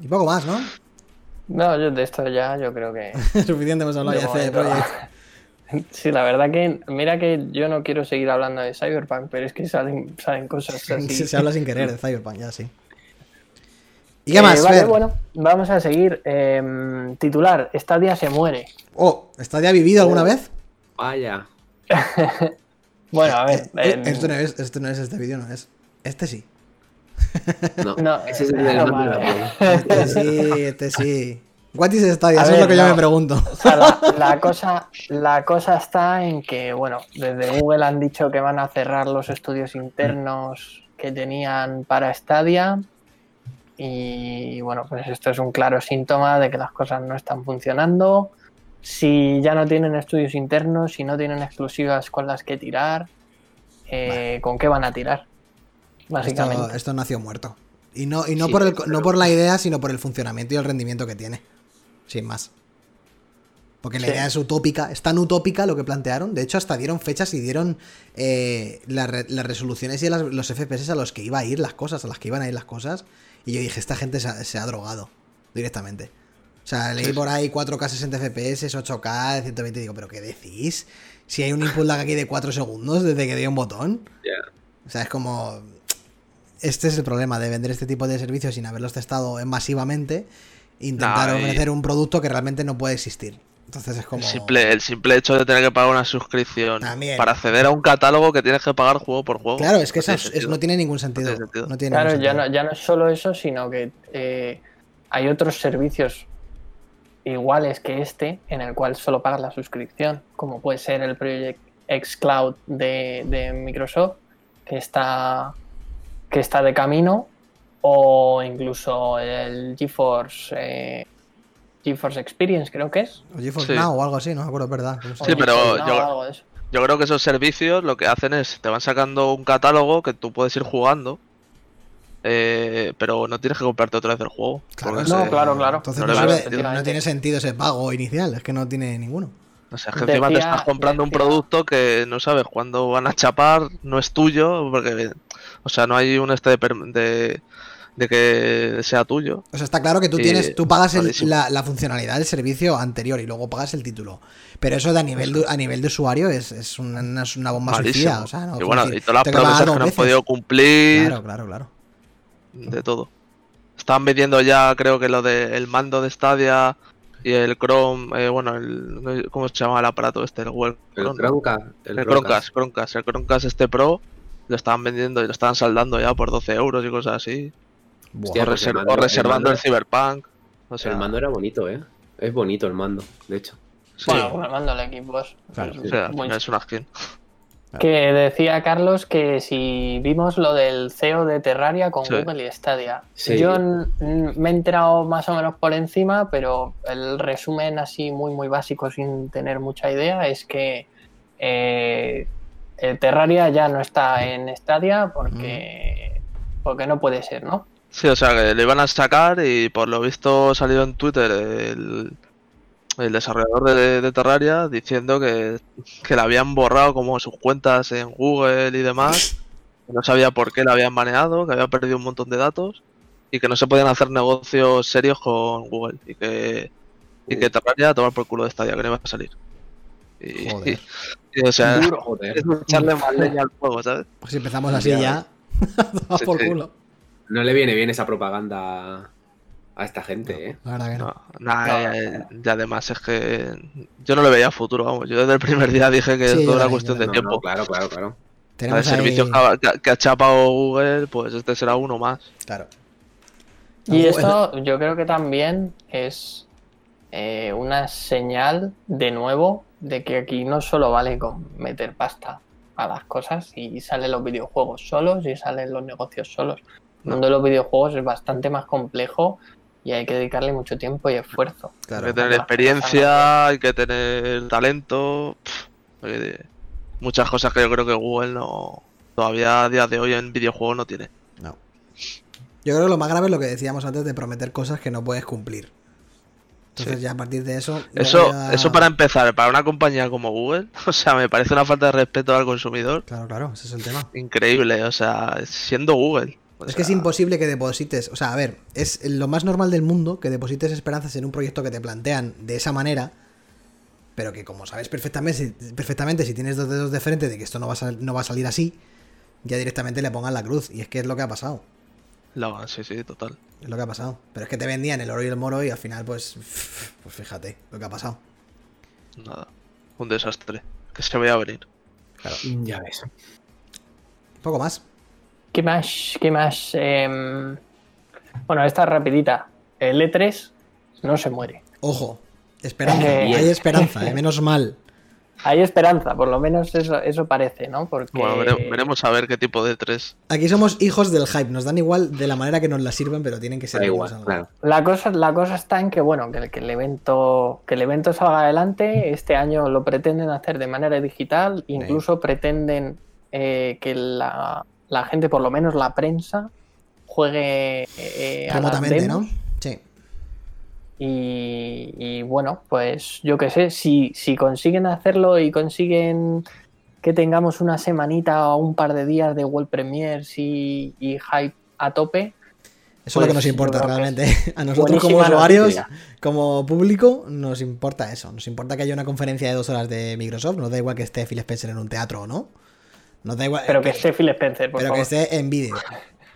Y poco más, ¿no? No, yo de esto ya yo creo que... Suficiente hemos hablado de ya de CD Projekt. Sí, la verdad que, mira que yo no quiero seguir hablando de Cyberpunk, pero es que salen, salen cosas así. Se, habla sin querer de Cyberpunk, ya sí. ¿Y Eh, qué más? vale, Fer? bueno, vamos a seguir. Em, titular, Stadia se muere. Oh, ¿está ya vivido alguna vez? Vaya. Bueno, a ver. Eh, eh, esto, no es, esto no es este vídeo, no es. Este sí. No, No, ese es el eh, no, de vale. Este sí, este sí. What is Stadia? Eso es lo que yo me pregunto. O sea, la, la cosa, la cosa está en que, bueno, desde Google han dicho que van a cerrar los estudios internos que tenían para Stadia. Y bueno, pues esto es un claro síntoma de que las cosas no están funcionando. Si ya no tienen estudios internos, si no tienen exclusivas con las que tirar, eh, ¿con qué van a tirar? Básicamente. Esto, esto nació muerto. Y no, y no, Sí, por el, pero- no por la idea, sino por el funcionamiento y el rendimiento que tiene. Sin más. Porque la Sí. idea es utópica, es tan utópica lo que plantearon. De hecho, hasta dieron fechas y dieron eh, las re- las resoluciones y las- los FPS a los que iba a ir las cosas, a las que iban a ir las cosas. Y yo dije, esta gente se ha, se ha drogado directamente. O sea, leí por ahí 4K 60 FPS, 8K, 120 y digo, ¿pero qué decís? Si hay un input lag aquí de 4 segundos desde que dio un botón. O sea, es como. Este es el problema de vender este tipo de servicios sin haberlos testado masivamente. Intentar No, y- ofrecer un producto que realmente no puede existir. Entonces es como. El simple, el simple hecho de tener que pagar una suscripción También. para acceder a un catálogo que tienes que pagar juego por juego. Claro, es que No eso es- no tiene ningún sentido. tiene sentido. No tiene Claro, ningún ya no, ya no es solo eso, sino que eh, hay otros servicios iguales que este en el cual solo pagas la suscripción, como puede ser el Project X Cloud de, de Microsoft, que está, que está de camino, o incluso el GeForce, eh, GeForce Experience, creo que es. O GeForce Sí. Now o algo así, no me acuerdo, es verdad. No sé. o Sí, pero yo- algo de eso. Yo creo que esos servicios lo que hacen es te van sacando un catálogo que tú puedes ir jugando eh, pero no tienes que comprarte otra vez el juego. Claro, No, claro, claro. Entonces No sabe- tiene sentido ese pago inicial, es que no tiene ninguno. O sea, es que encima te estás comprando un producto que no sabes cuándo van a chapar, no es tuyo, porque, o sea, no hay un este de, de que sea tuyo. O sea, está claro que tú Sí, tienes, tú pagas el- la, la funcionalidad del servicio anterior y luego pagas el título. Pero eso de a nivel de, a nivel de usuario es, es una, bomba Malísimo. suicida. O sea, no, y bueno, decir, y todas las que promesas que no han podido cumplir, Claro, claro, claro. de todo. Estaban vendiendo ya, creo que lo del mando de Stadia y el Chrome, eh, bueno, el, ¿cómo se llama el aparato este? El Google El Chrome, ¿no? Chromecast. El, El Chromecast. Chromecast, Chromecast, el Chromecast este Pro lo estaban vendiendo y lo estaban saldando ya por 12 euros y cosas así. Buah. Hostia, o, pues el reser- mando- o el reservando el, mando- Cyberpunk. O sea, el mando era bonito, ¿eh? Es bonito el mando, de hecho. sí, Bueno, el mando del Xbox. Claro. o sea, Muy- es una skin. Que decía Carlos que si vimos lo del CEO de Terraria con Sí. Google y Stadia. Sí. Yo me he enterado más o menos por encima, pero el resumen así muy muy básico sin tener mucha idea es que eh, el Terraria ya no está en Stadia porque, porque no puede ser, ¿no? Sí, o sea, que le iban a sacar y por lo visto salió en Twitter el, el desarrollador de, de Terraria diciendo que, que le habían borrado como sus cuentas en Google y demás, que no sabía por qué la habían baneado, que había perdido un montón de datos y que no se podían hacer negocios serios con Google y que, y que Terraria a tomar por culo de Stadia, que no iba a salir. Y, Joder. y, o sea, Duro, joder. es echarle más leña al fuego, ¿sabes? Pues si empezamos así Ya ya, toma Sí, por sí. culo. No le viene bien esa propaganda a esta gente, ¿eh? La verdad que no. No, nada, No. eh, y además es que yo no le veía futuro, vamos. Yo desde el primer día dije que Sí, todo era cuestión de No, tiempo. no, claro, claro, claro. El Tenemos servicio ahí... que ha, que chapado Google, pues este será uno más. Claro. Y esto yo creo que también es eh, una señal de nuevo de que aquí no solo vale con meter pasta a las cosas y salen los videojuegos solos y salen los negocios solos. El mundo de los videojuegos es bastante más complejo y hay que dedicarle mucho tiempo y esfuerzo. Claro. hay que tener experiencia, hay que tener talento. muchas cosas que yo creo que Google no todavía a día de hoy en videojuegos no tiene. No. Yo creo que lo más grave es lo que decíamos antes de prometer cosas que no puedes cumplir. Entonces Sí. ya a partir de eso... Eso, ya- eso para empezar, para una compañía como Google, o sea, me parece una falta de respeto al consumidor Claro, claro, ese es el tema. increíble, o sea, siendo Google. O Es que es imposible que deposites, o sea, a ver, es lo más normal del mundo que deposites esperanzas en un proyecto que te plantean de esa manera, pero que como sabes perfectamente, perfectamente si tienes dos dedos de frente de que esto no va a, no va a salir así, ya directamente le pongan la cruz. Y es que es lo que ha pasado. la- sí, sí, total. Es lo que ha pasado. Pero es que te vendían el oro y el moro y al final, pues, pues fíjate lo que ha pasado. Nada. Un desastre. Que se vaya a venir. Ya ves. Poco más. ¿Qué más? ¿Qué más? Em, bueno, esta rapidita. El E3 no se muere. Ojo, esperanza. Eh, Hay esperanza, eh, menos mal. Hay esperanza, por lo menos eso, eso parece, ¿no? Porque Bueno, vere- veremos a ver qué tipo de tres. Aquí somos hijos del hype, nos dan igual de la manera que nos la sirven, pero tienen que ser igual, algo. claro. la cosa, la cosa está en que, bueno, que, el- que el evento, que el evento salga adelante. Este año lo pretenden hacer de manera digital, incluso pretenden eh, que la, la gente, por lo menos la prensa, juegue eh, las Remotamente. ¿no? Sí. Y, y bueno, pues yo qué sé, si, si consiguen hacerlo y consiguen que tengamos una semanita o un par de días de World Premiers y, y hype a tope, Eso es lo que Pues nos importa realmente. A nosotros como usuarios, noticia. como público, nos importa eso. Nos importa que haya una conferencia de dos horas de Microsoft. Nos da igual que esté Phil Spencer en un teatro o no. Nos da igual. pero que esté Phil Spencer, por pero que esté en vídeo.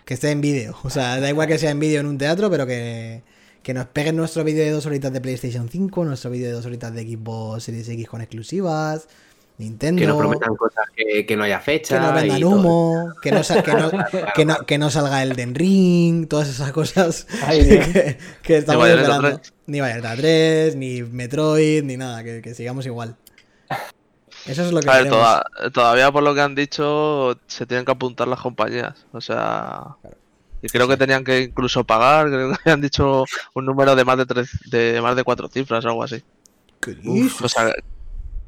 Que esté en vídeo. O sea, da igual que sea en vídeo en un teatro, pero que, que nos peguen nuestro vídeo de dos horitas de PlayStation 5, nuestro vídeo de dos horitas de Xbox Series X con exclusivas, Nintendo. Que no prometan cosas que, que no haya fecha. que no vendan humo, que no, que, no, que, no, que no salga el Den Ring, todas esas cosas Ay, que, que estamos esperando. 3. Ni Bayonetta 3, ni Metroid, ni nada, que, que sigamos igual. Eso es lo que A ver, toda- todavía por lo que han dicho, se tienen que apuntar las compañías. O sea. Y creo que tenían que incluso pagar, creo que habían dicho un número de más de tres, de más de cuatro cifras o algo así. ¿Qué? O sea,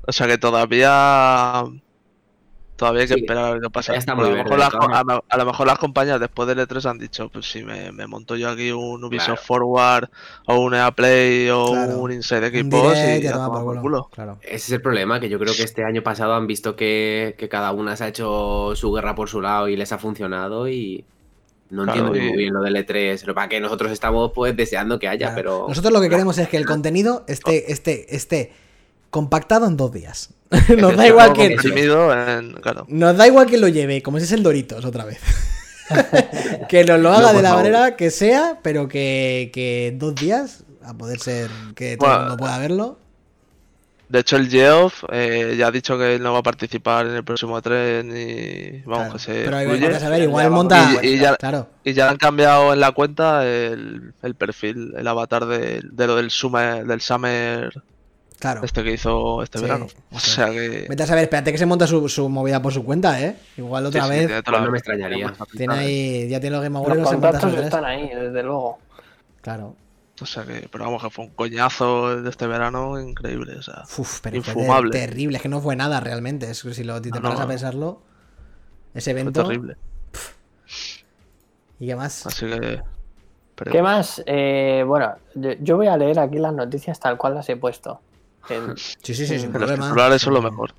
o sea que todavía Todavía hay que Sí, esperar a ver qué pasa. está muy a, lo verde, mejor las, a, lo- a lo mejor las compañías después del E3 han dicho, pues si me, me monto yo aquí un Ubisoft Claro. Forward o un EA Play o Claro. un Inside direct y por culo. culo. Claro. Ese es el problema, que yo creo que este año pasado han visto que, que cada una se ha hecho su guerra por su lado y les ha funcionado y no Claro, entiendo y- muy bien lo del E3. Lo para que nosotros estamos pues deseando que haya, Claro. pero... Nosotros lo que queremos es que el contenido esté, esté, esté compactado en dos días. Nos da igual que. en- claro. Nos da igual que lo lleve, como si es el Doritos otra vez. que nos lo haga No, de la favor. manera que sea, pero que, que en dos días, a poder ser que todo el mundo pueda verlo. De hecho, el Geoff eh, ya ha dicho que él no va a participar en el próximo E3 ni. Vamos, Claro. que se. Pero hay que saber, igual monta. Y- y ya- Claro. Y ya han cambiado en la cuenta el, el perfil, el avatar de, de lo del Summer, del Summer Claro. este que hizo este Sí, verano. O sea que. Vete a saber, espérate que se monta su, su movida por su cuenta, ¿eh? Igual otra sí, sí, vez no me extrañaría. tiene ahí, ya tiene los Game Awards Los y se monta contactos están ahí, desde luego. Claro. O sea que, pero vamos, que fue un coñazo de este verano increíble. O sea, Uf, pero fue Infumable. ter- terrible, es que no fue nada realmente. Es que si lo, te No, paras no. a pensarlo, ese fue evento. terrible. ¿Y qué más? Así que. pero- ¿Qué más? Eh, bueno, yo voy a leer aquí las noticias tal cual las he puesto. El, Sí, sí, sí, sin que los titulares son lo mejor.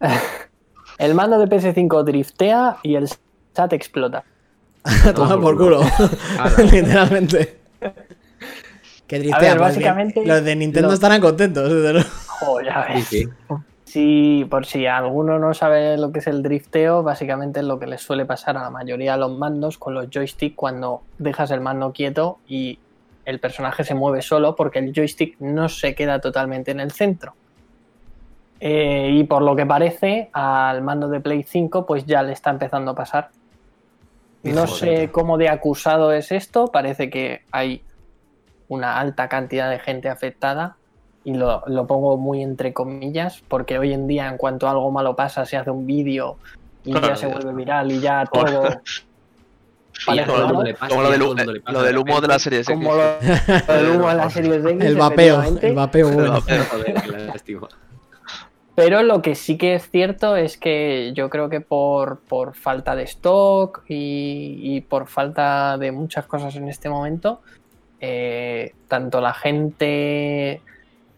el mando de PS5 driftea y el SAT explota. Toma por culo. Literalmente. Que ver, básicamente, Los de Nintendo lo- estarán contentos. desde luego. Jo, ya Sí, sí. Por si alguno no sabe lo que es el drifteo, básicamente es lo que les suele pasar a la mayoría de los mandos con los joystick cuando dejas el mando quieto y el personaje se mueve solo porque el joystick no se queda totalmente en el centro. Eh, y por lo que parece, al mando de Play 5 pues ya le está empezando a pasar. No sé cómo de acusado es esto, parece que hay una alta cantidad de gente afectada y lo, lo pongo muy entre comillas, porque hoy en día en cuanto algo malo pasa se hace un vídeo y Claro, ya se vuelve viral y ya todo Pasa, Como lo del, pasa lo humo de la serie X. como lo, lo del humo de la serie X, El vapeo. El vapeo bueno. Pero lo que sí que es cierto es que yo creo que por, por falta de stock y, y por falta de muchas cosas en este momento, eh, tanto la gente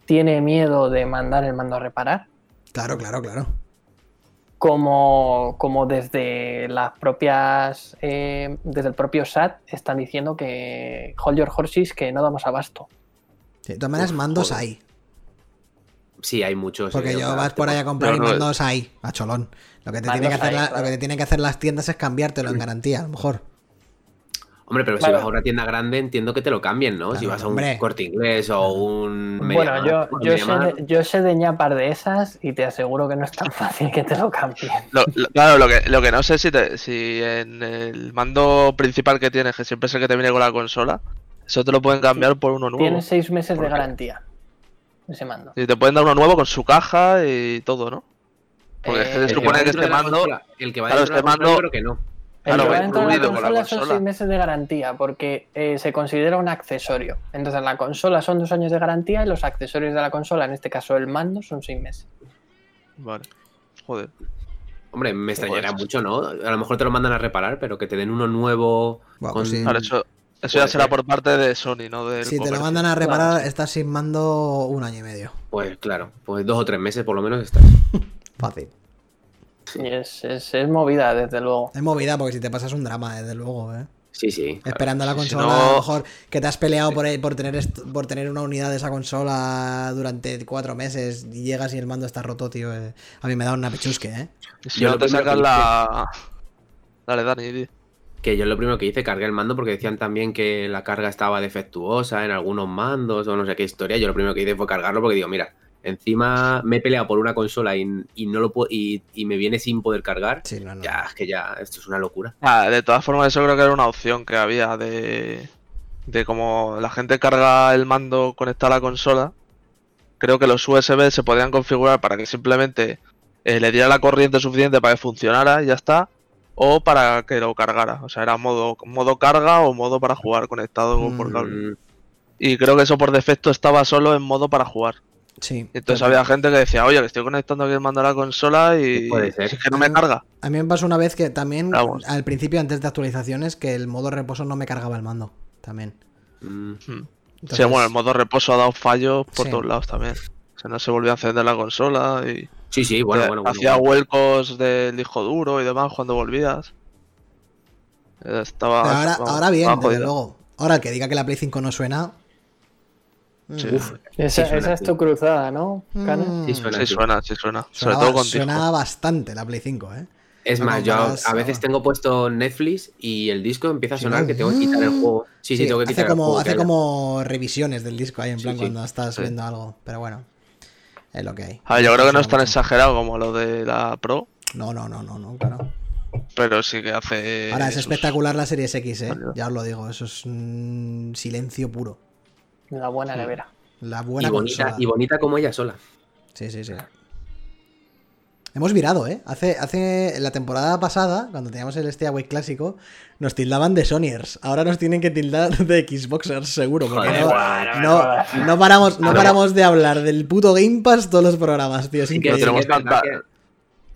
tiene miedo de mandar el mando a reparar, Claro, claro, claro. Como, como desde las propias, eh, desde el propio SAT están diciendo que hold your horses, que no damos abasto. Sí, de todas maneras, Uf, mandos joder. hay. Sí, hay muchos. Porque eh, yo vas por ahí a comprar y No, no, mandos hay, a cholón. Lo que, te tiene que hacer hay, la- claro. lo que te tienen que hacer las tiendas es cambiártelo en garantía, a lo mejor. Hombre, pero si vas a una tienda grande, entiendo que te lo cambien, ¿no? si vas a un hombre. corte inglés o un. Bueno, yo, bueno, yo, sé de, yo sé de ñapar de esas y te aseguro que no es tan fácil que te lo cambien. Lo- lo- claro, lo que, lo que no sé si, te- si en el mando principal que tienes, que siempre es el que te viene con la consola, eso te lo pueden cambiar por uno nuevo. Tienes seis meses ¿Por de qué? garantía ese mando. Y te pueden dar uno nuevo con su caja y todo, ¿no? Porque Eh, se supone que este mando. consola- El que va Claro, este mando- creo que no. El Claro, que va va dentro de la consola son consola. seis meses de garantía porque eh, se considera un accesorio. Entonces la consola son dos años de garantía y los accesorios de la consola, en este caso el mando, son seis meses. Vale. Joder. Hombre, me extrañaría mucho, ¿no? A lo mejor te lo mandan a reparar, pero que te den uno nuevo. Con- pues sí. Claro, eso, eso ya será ser. por parte de Sony, ¿no? Del Si te lo mandan a reparar, Claro. estás sin mando un año y medio. Pues claro, pues dos o tres meses por lo menos estás. Fácil. Y es, es- es movida, desde luego. Es movida porque si te pasas un drama, desde luego, ¿eh? Sí, sí. claro. Esperando la Sí, si consola, no- a lo mejor que te has peleado por, por, tener por tener una unidad de esa consola durante cuatro meses y llegas y el mando está roto, tío. eh. A mí me da una pechusque, ¿eh? Si Yo no te que la. Dale, Dani, di. Que yo lo primero que hice, cargué el mando porque decían también que la carga estaba defectuosa en algunos mandos o no sé qué historia. Yo lo primero que hice fue cargarlo porque digo, mira, encima me he peleado por una consola y, y no lo puedo, y, y me viene sin poder cargar. Sí, no, no. Ya, es que ya, esto es una locura. Ah, de todas formas, eso creo que era una opción que había de. De como la gente carga el mando conectado a la consola. Creo que los USB se podían configurar para que simplemente eh, le diera la corriente suficiente para que funcionara y ya está. O para que lo cargara. O sea, era modo, modo carga o modo para jugar conectado por Mm. cable. Y creo que eso por defecto estaba solo en modo para jugar. Sí. Entonces había gente que decía, oye, que estoy conectando aquí el mando a la consola y Puede ser. es que no me carga. A mí me pasó una vez que también, Vamos. al principio, antes de actualizaciones, que el modo reposo no me cargaba el mando. También. Mm. Entonces, Sí, bueno, el modo reposo ha dado fallos por Sí. todos lados también. O sea, no se volvía a encender la consola y Sí, sí, bueno, bueno. bueno, hacía bueno. vuelcos del disco duro y demás cuando volvías. Estaba. pero ahora, ahora bien, desde luego. Ahora el que diga que la Play 5 no suena. Sí. mm, Uf, Esa, Sí, suena esa es tu cruzada, ¿no, mm, Sí, suena. Sí, suena, sí suena. Sobre todo con suena disco. bastante la Play 5, ¿eh? Es No más, yo a, veces ah. tengo puesto Netflix y el disco empieza a sonar que tengo que quitar el juego. Sí, sí, Sí, tengo que hace quitar el como, juego. hace haya. como revisiones del disco ahí, en plan sí. cuando estás Sí. viendo algo. Pero bueno, es lo que hay. A ver, yo creo que no es tan exagerado como lo de la Pro, No, no, no, no, no, claro. pero sí que hace. Ahora es sus- espectacular la Series X, ¿eh? Ya os lo digo, eso es un silencio puro. La buena nevera. La Y buena bonita, consola. y bonita como ella sola. Sí, sí, sí. Hemos virado, ¿eh? Hace, hace la temporada pasada, cuando teníamos el Stay clásico, nos tildaban de Sonyers. Ahora nos tienen que tildar de Xboxers, seguro. Porque Joder, no, bueno, no, bueno. no paramos, no A ver. paramos de hablar del puto Game Pass todos los programas, tío. Es Sí que- No increíble. tenemos tanta-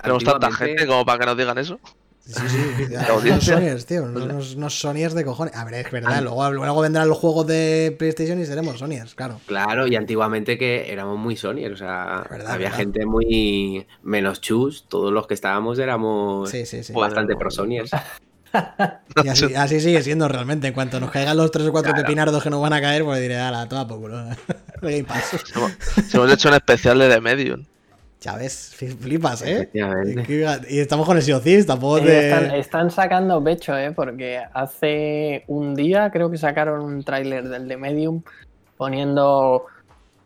Tenemos tanta gente como para que nos digan eso. Sí, sí, audiencia. Sonyers, tío. Unos, unos Sonyers de cojones. A ver, es verdad. Luego, luego vendrán los juegos de PlayStation y seremos Sonyers, claro. Claro, y antiguamente que éramos muy Sony, o sea, Verdad, había verdad. gente muy menos chus, todos los que estábamos éramos Sí, sí, sí. bastante pro Sonyers. Y así, así sigue siendo realmente. En cuanto nos caigan los 3 o 4 Claro. pepinardos que nos van a caer, pues diré, ala, toma por culo. Si hemos hecho un especial de The Medium. Ya ves, flipas, ¿eh? Efectivamente. Y estamos con el Thieves, tampoco están, están sacando pecho, ¿eh? Porque hace un día creo que sacaron un tráiler del de Medium poniendo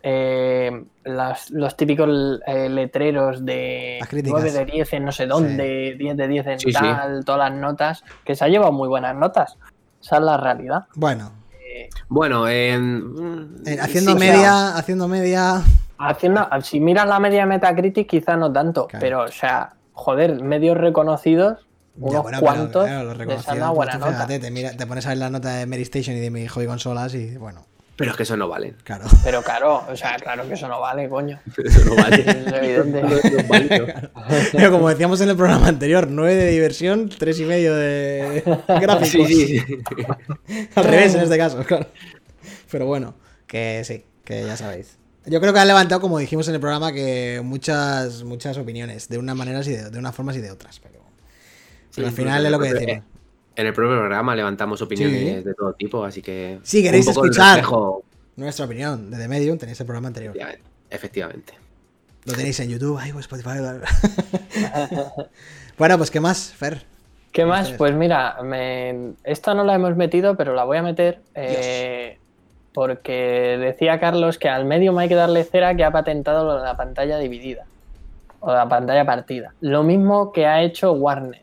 eh, las- los típicos eh, letreros de Las críticas. 9 de 10 en no sé dónde, 10 de 10 en Sí, sí. tal, todas las notas, que se ha llevado muy buenas notas. Esa es la realidad. Bueno, Eh, Bueno, en- eh, haciendo sí, o sea- media, haciendo media... haciendo, si miras la media Metacritic, quizá no tanto, Claro. pero, o sea, joder, medios reconocidos, Ya, unos bueno, pero, cuantos, claro, lo les han dado pues buena tú nota. fíjate, te, mira- te pones a ver la nota de Mary Station y de mi hobby consolas y bueno, Pero es que eso no vale. claro. Pero claro, o sea, claro que eso no vale, coño. Eso no vale. Es evidente. No. Pero como decíamos en el programa anterior, 9 de diversión, 3 y medio de gráficos. Sí, sí, sí. Al revés en este caso, claro. Pero bueno, que sí, que ya sabéis. Yo creo que han levantado, como dijimos en el programa, que muchas, muchas opiniones, de unas maneras y de, de unas formas y de otras. Pero, pero al Sí, final es lo que decimos. En el propio programa levantamos opiniones Sí. de todo tipo, así que. Si queréis un poco el escuchar. Nuestra opinión de The Medium, tenéis el programa anterior. efectivamente, efectivamente. Lo tenéis en YouTube, ahí, Spotify. bueno, pues ¿qué más, Fer? ¿Qué más? Pues mira, me- esta no la hemos metido, pero la voy a meter eh, porque decía Carlos que al medium hay que darle cera que ha patentado lo de la pantalla dividida o la pantalla partida. Lo mismo que ha hecho Warner.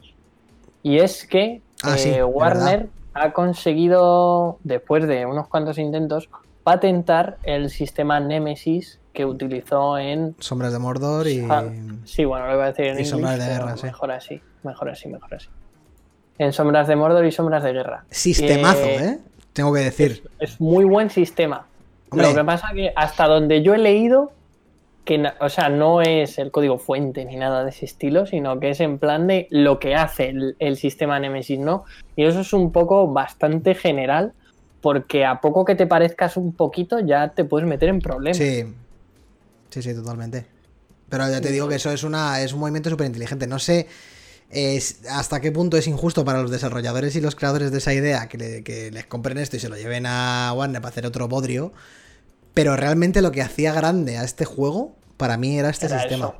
Y es que Ah, eh, sí, Warner ha conseguido, después de unos cuantos intentos, patentar el sistema Nemesis que utilizó en Sombras de Mordor y. Ah, Sí, bueno, lo iba a decir en Y Sombras de Guerra, sí. Mejor así, mejor así, mejor así. En Sombras de Mordor y Sombras de Guerra. Sistemazo, Eh, ¿eh? Tengo que decir. Es muy buen sistema. Hombre. Lo que pasa que hasta donde yo he leído, que o sea, no es el código fuente ni nada de ese estilo, sino que es en plan de lo que hace el, el sistema Nemesis, ¿no? Y eso es un poco bastante general, porque a poco que te parezcas un poquito ya te puedes meter en problemas. Sí. Sí, sí, totalmente. Pero ya te digo que eso es una es un movimiento súper inteligente. No sé es- hasta qué punto es injusto para los desarrolladores y los creadores de esa idea que, le- que les compren esto y se lo lleven a Warner para hacer otro bodrio. Pero realmente lo que hacía grande a este juego, para mí, era este Era sistema. eso.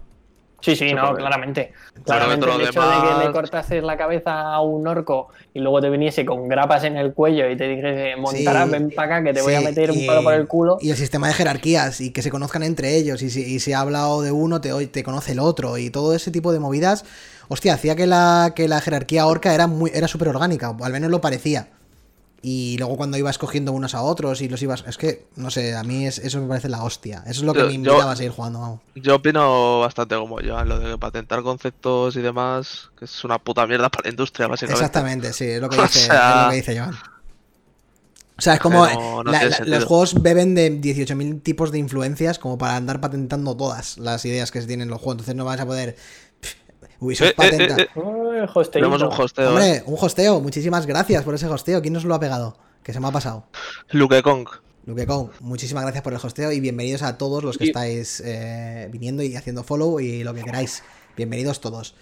Sí, sí, no, claramente. Claro, Claramente el hecho de que le cortases la cabeza a un orco y luego te viniese con grapas en el cuello y te dijese, montarás, Sí, ven para acá que te voy a meter un y- palo por el culo. Y el sistema de jerarquías y que se conozcan entre ellos y si, y si ha hablado de uno te, te conoce el otro y todo ese tipo de movidas, hostia, hacía que la, que la jerarquía orca era muy era súper orgánica, o al menos lo parecía. Y luego cuando ibas cogiendo unos a otros y los ibas... Es que, no sé, a mí es- eso me parece la hostia. Eso es lo que Yo- me yo- invitaba a seguir jugando, vamos. Yo opino bastante como yo, lo de patentar conceptos y demás, que es una puta mierda para la industria, básicamente. Exactamente, sí, es lo que O dice, sea- es lo que dice Joan. O sea, es como No, no la- tiene la- sentido. los juegos beben de 18.000 tipos de influencias como para andar patentando todas las ideas que se tienen en los juegos. Entonces no vas a poder... Ubisoft Eh, eh, patenta. eh, eh. Hosteíto. Tenemos un hosteo. ¿eh? Hombre, un hosteo. Muchísimas gracias por ese hosteo. ¿Quién nos lo ha pegado? Que se me ha pasado. Luke Kong. Luke Kong, muchísimas gracias por el hosteo y bienvenidos a todos los que Y- estáis eh, viniendo y haciendo follow y lo que queráis. Bienvenidos todos.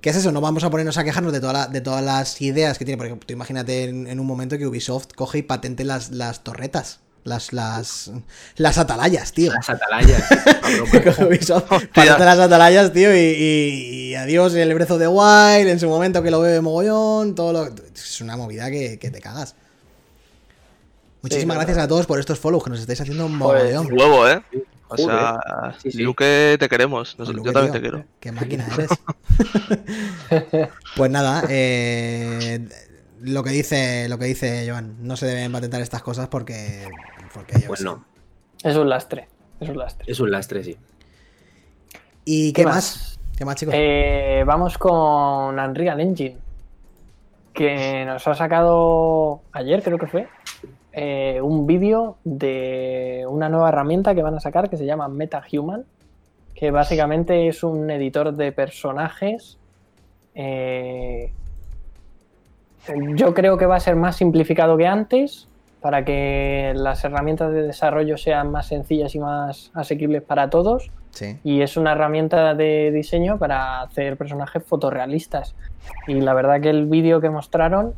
¿Qué es eso? No vamos a ponernos a quejarnos de, toda la- de todas las ideas que tiene. Porque tú imagínate en, en un momento que Ubisoft coge y patente las, las torretas. Las, las, las atalayas, tío. Las atalayas. Ubisoft, patente las atalayas, tío, y, y- y adiós el of the Wild, en su momento que lo bebe mogollón, todo lo... Es una movida que, que te cagas. Muchísimas gracias a todos por estos follows que nos estáis haciendo un Joder, mogollón. Huevo, ¿eh? O Joder. sea, Sí, sí. Luke, te queremos. Nos- Pues, yo también tío, te quiero. Qué máquina eres. pues nada, eh, lo que dice lo que dice Joan, no se deben patentar estas cosas porque porque Pues no. Es un lastre. Es un lastre. Es un lastre, sí. ¿Y qué, ¿Qué más? más? ¿Qué más, chicos? Eh, vamos con Unreal Engine. Que nos ha sacado ayer, creo que fue, eh, un vídeo de una nueva herramienta que van a sacar que se llama MetaHuman. Que básicamente es un editor de personajes. eh, yo creo que va a ser más simplificado que antes para que las herramientas de desarrollo sean más sencillas y más asequibles para todos sí. y es una herramienta de diseño para hacer personajes fotorrealistas. Y la verdad que el vídeo que mostraron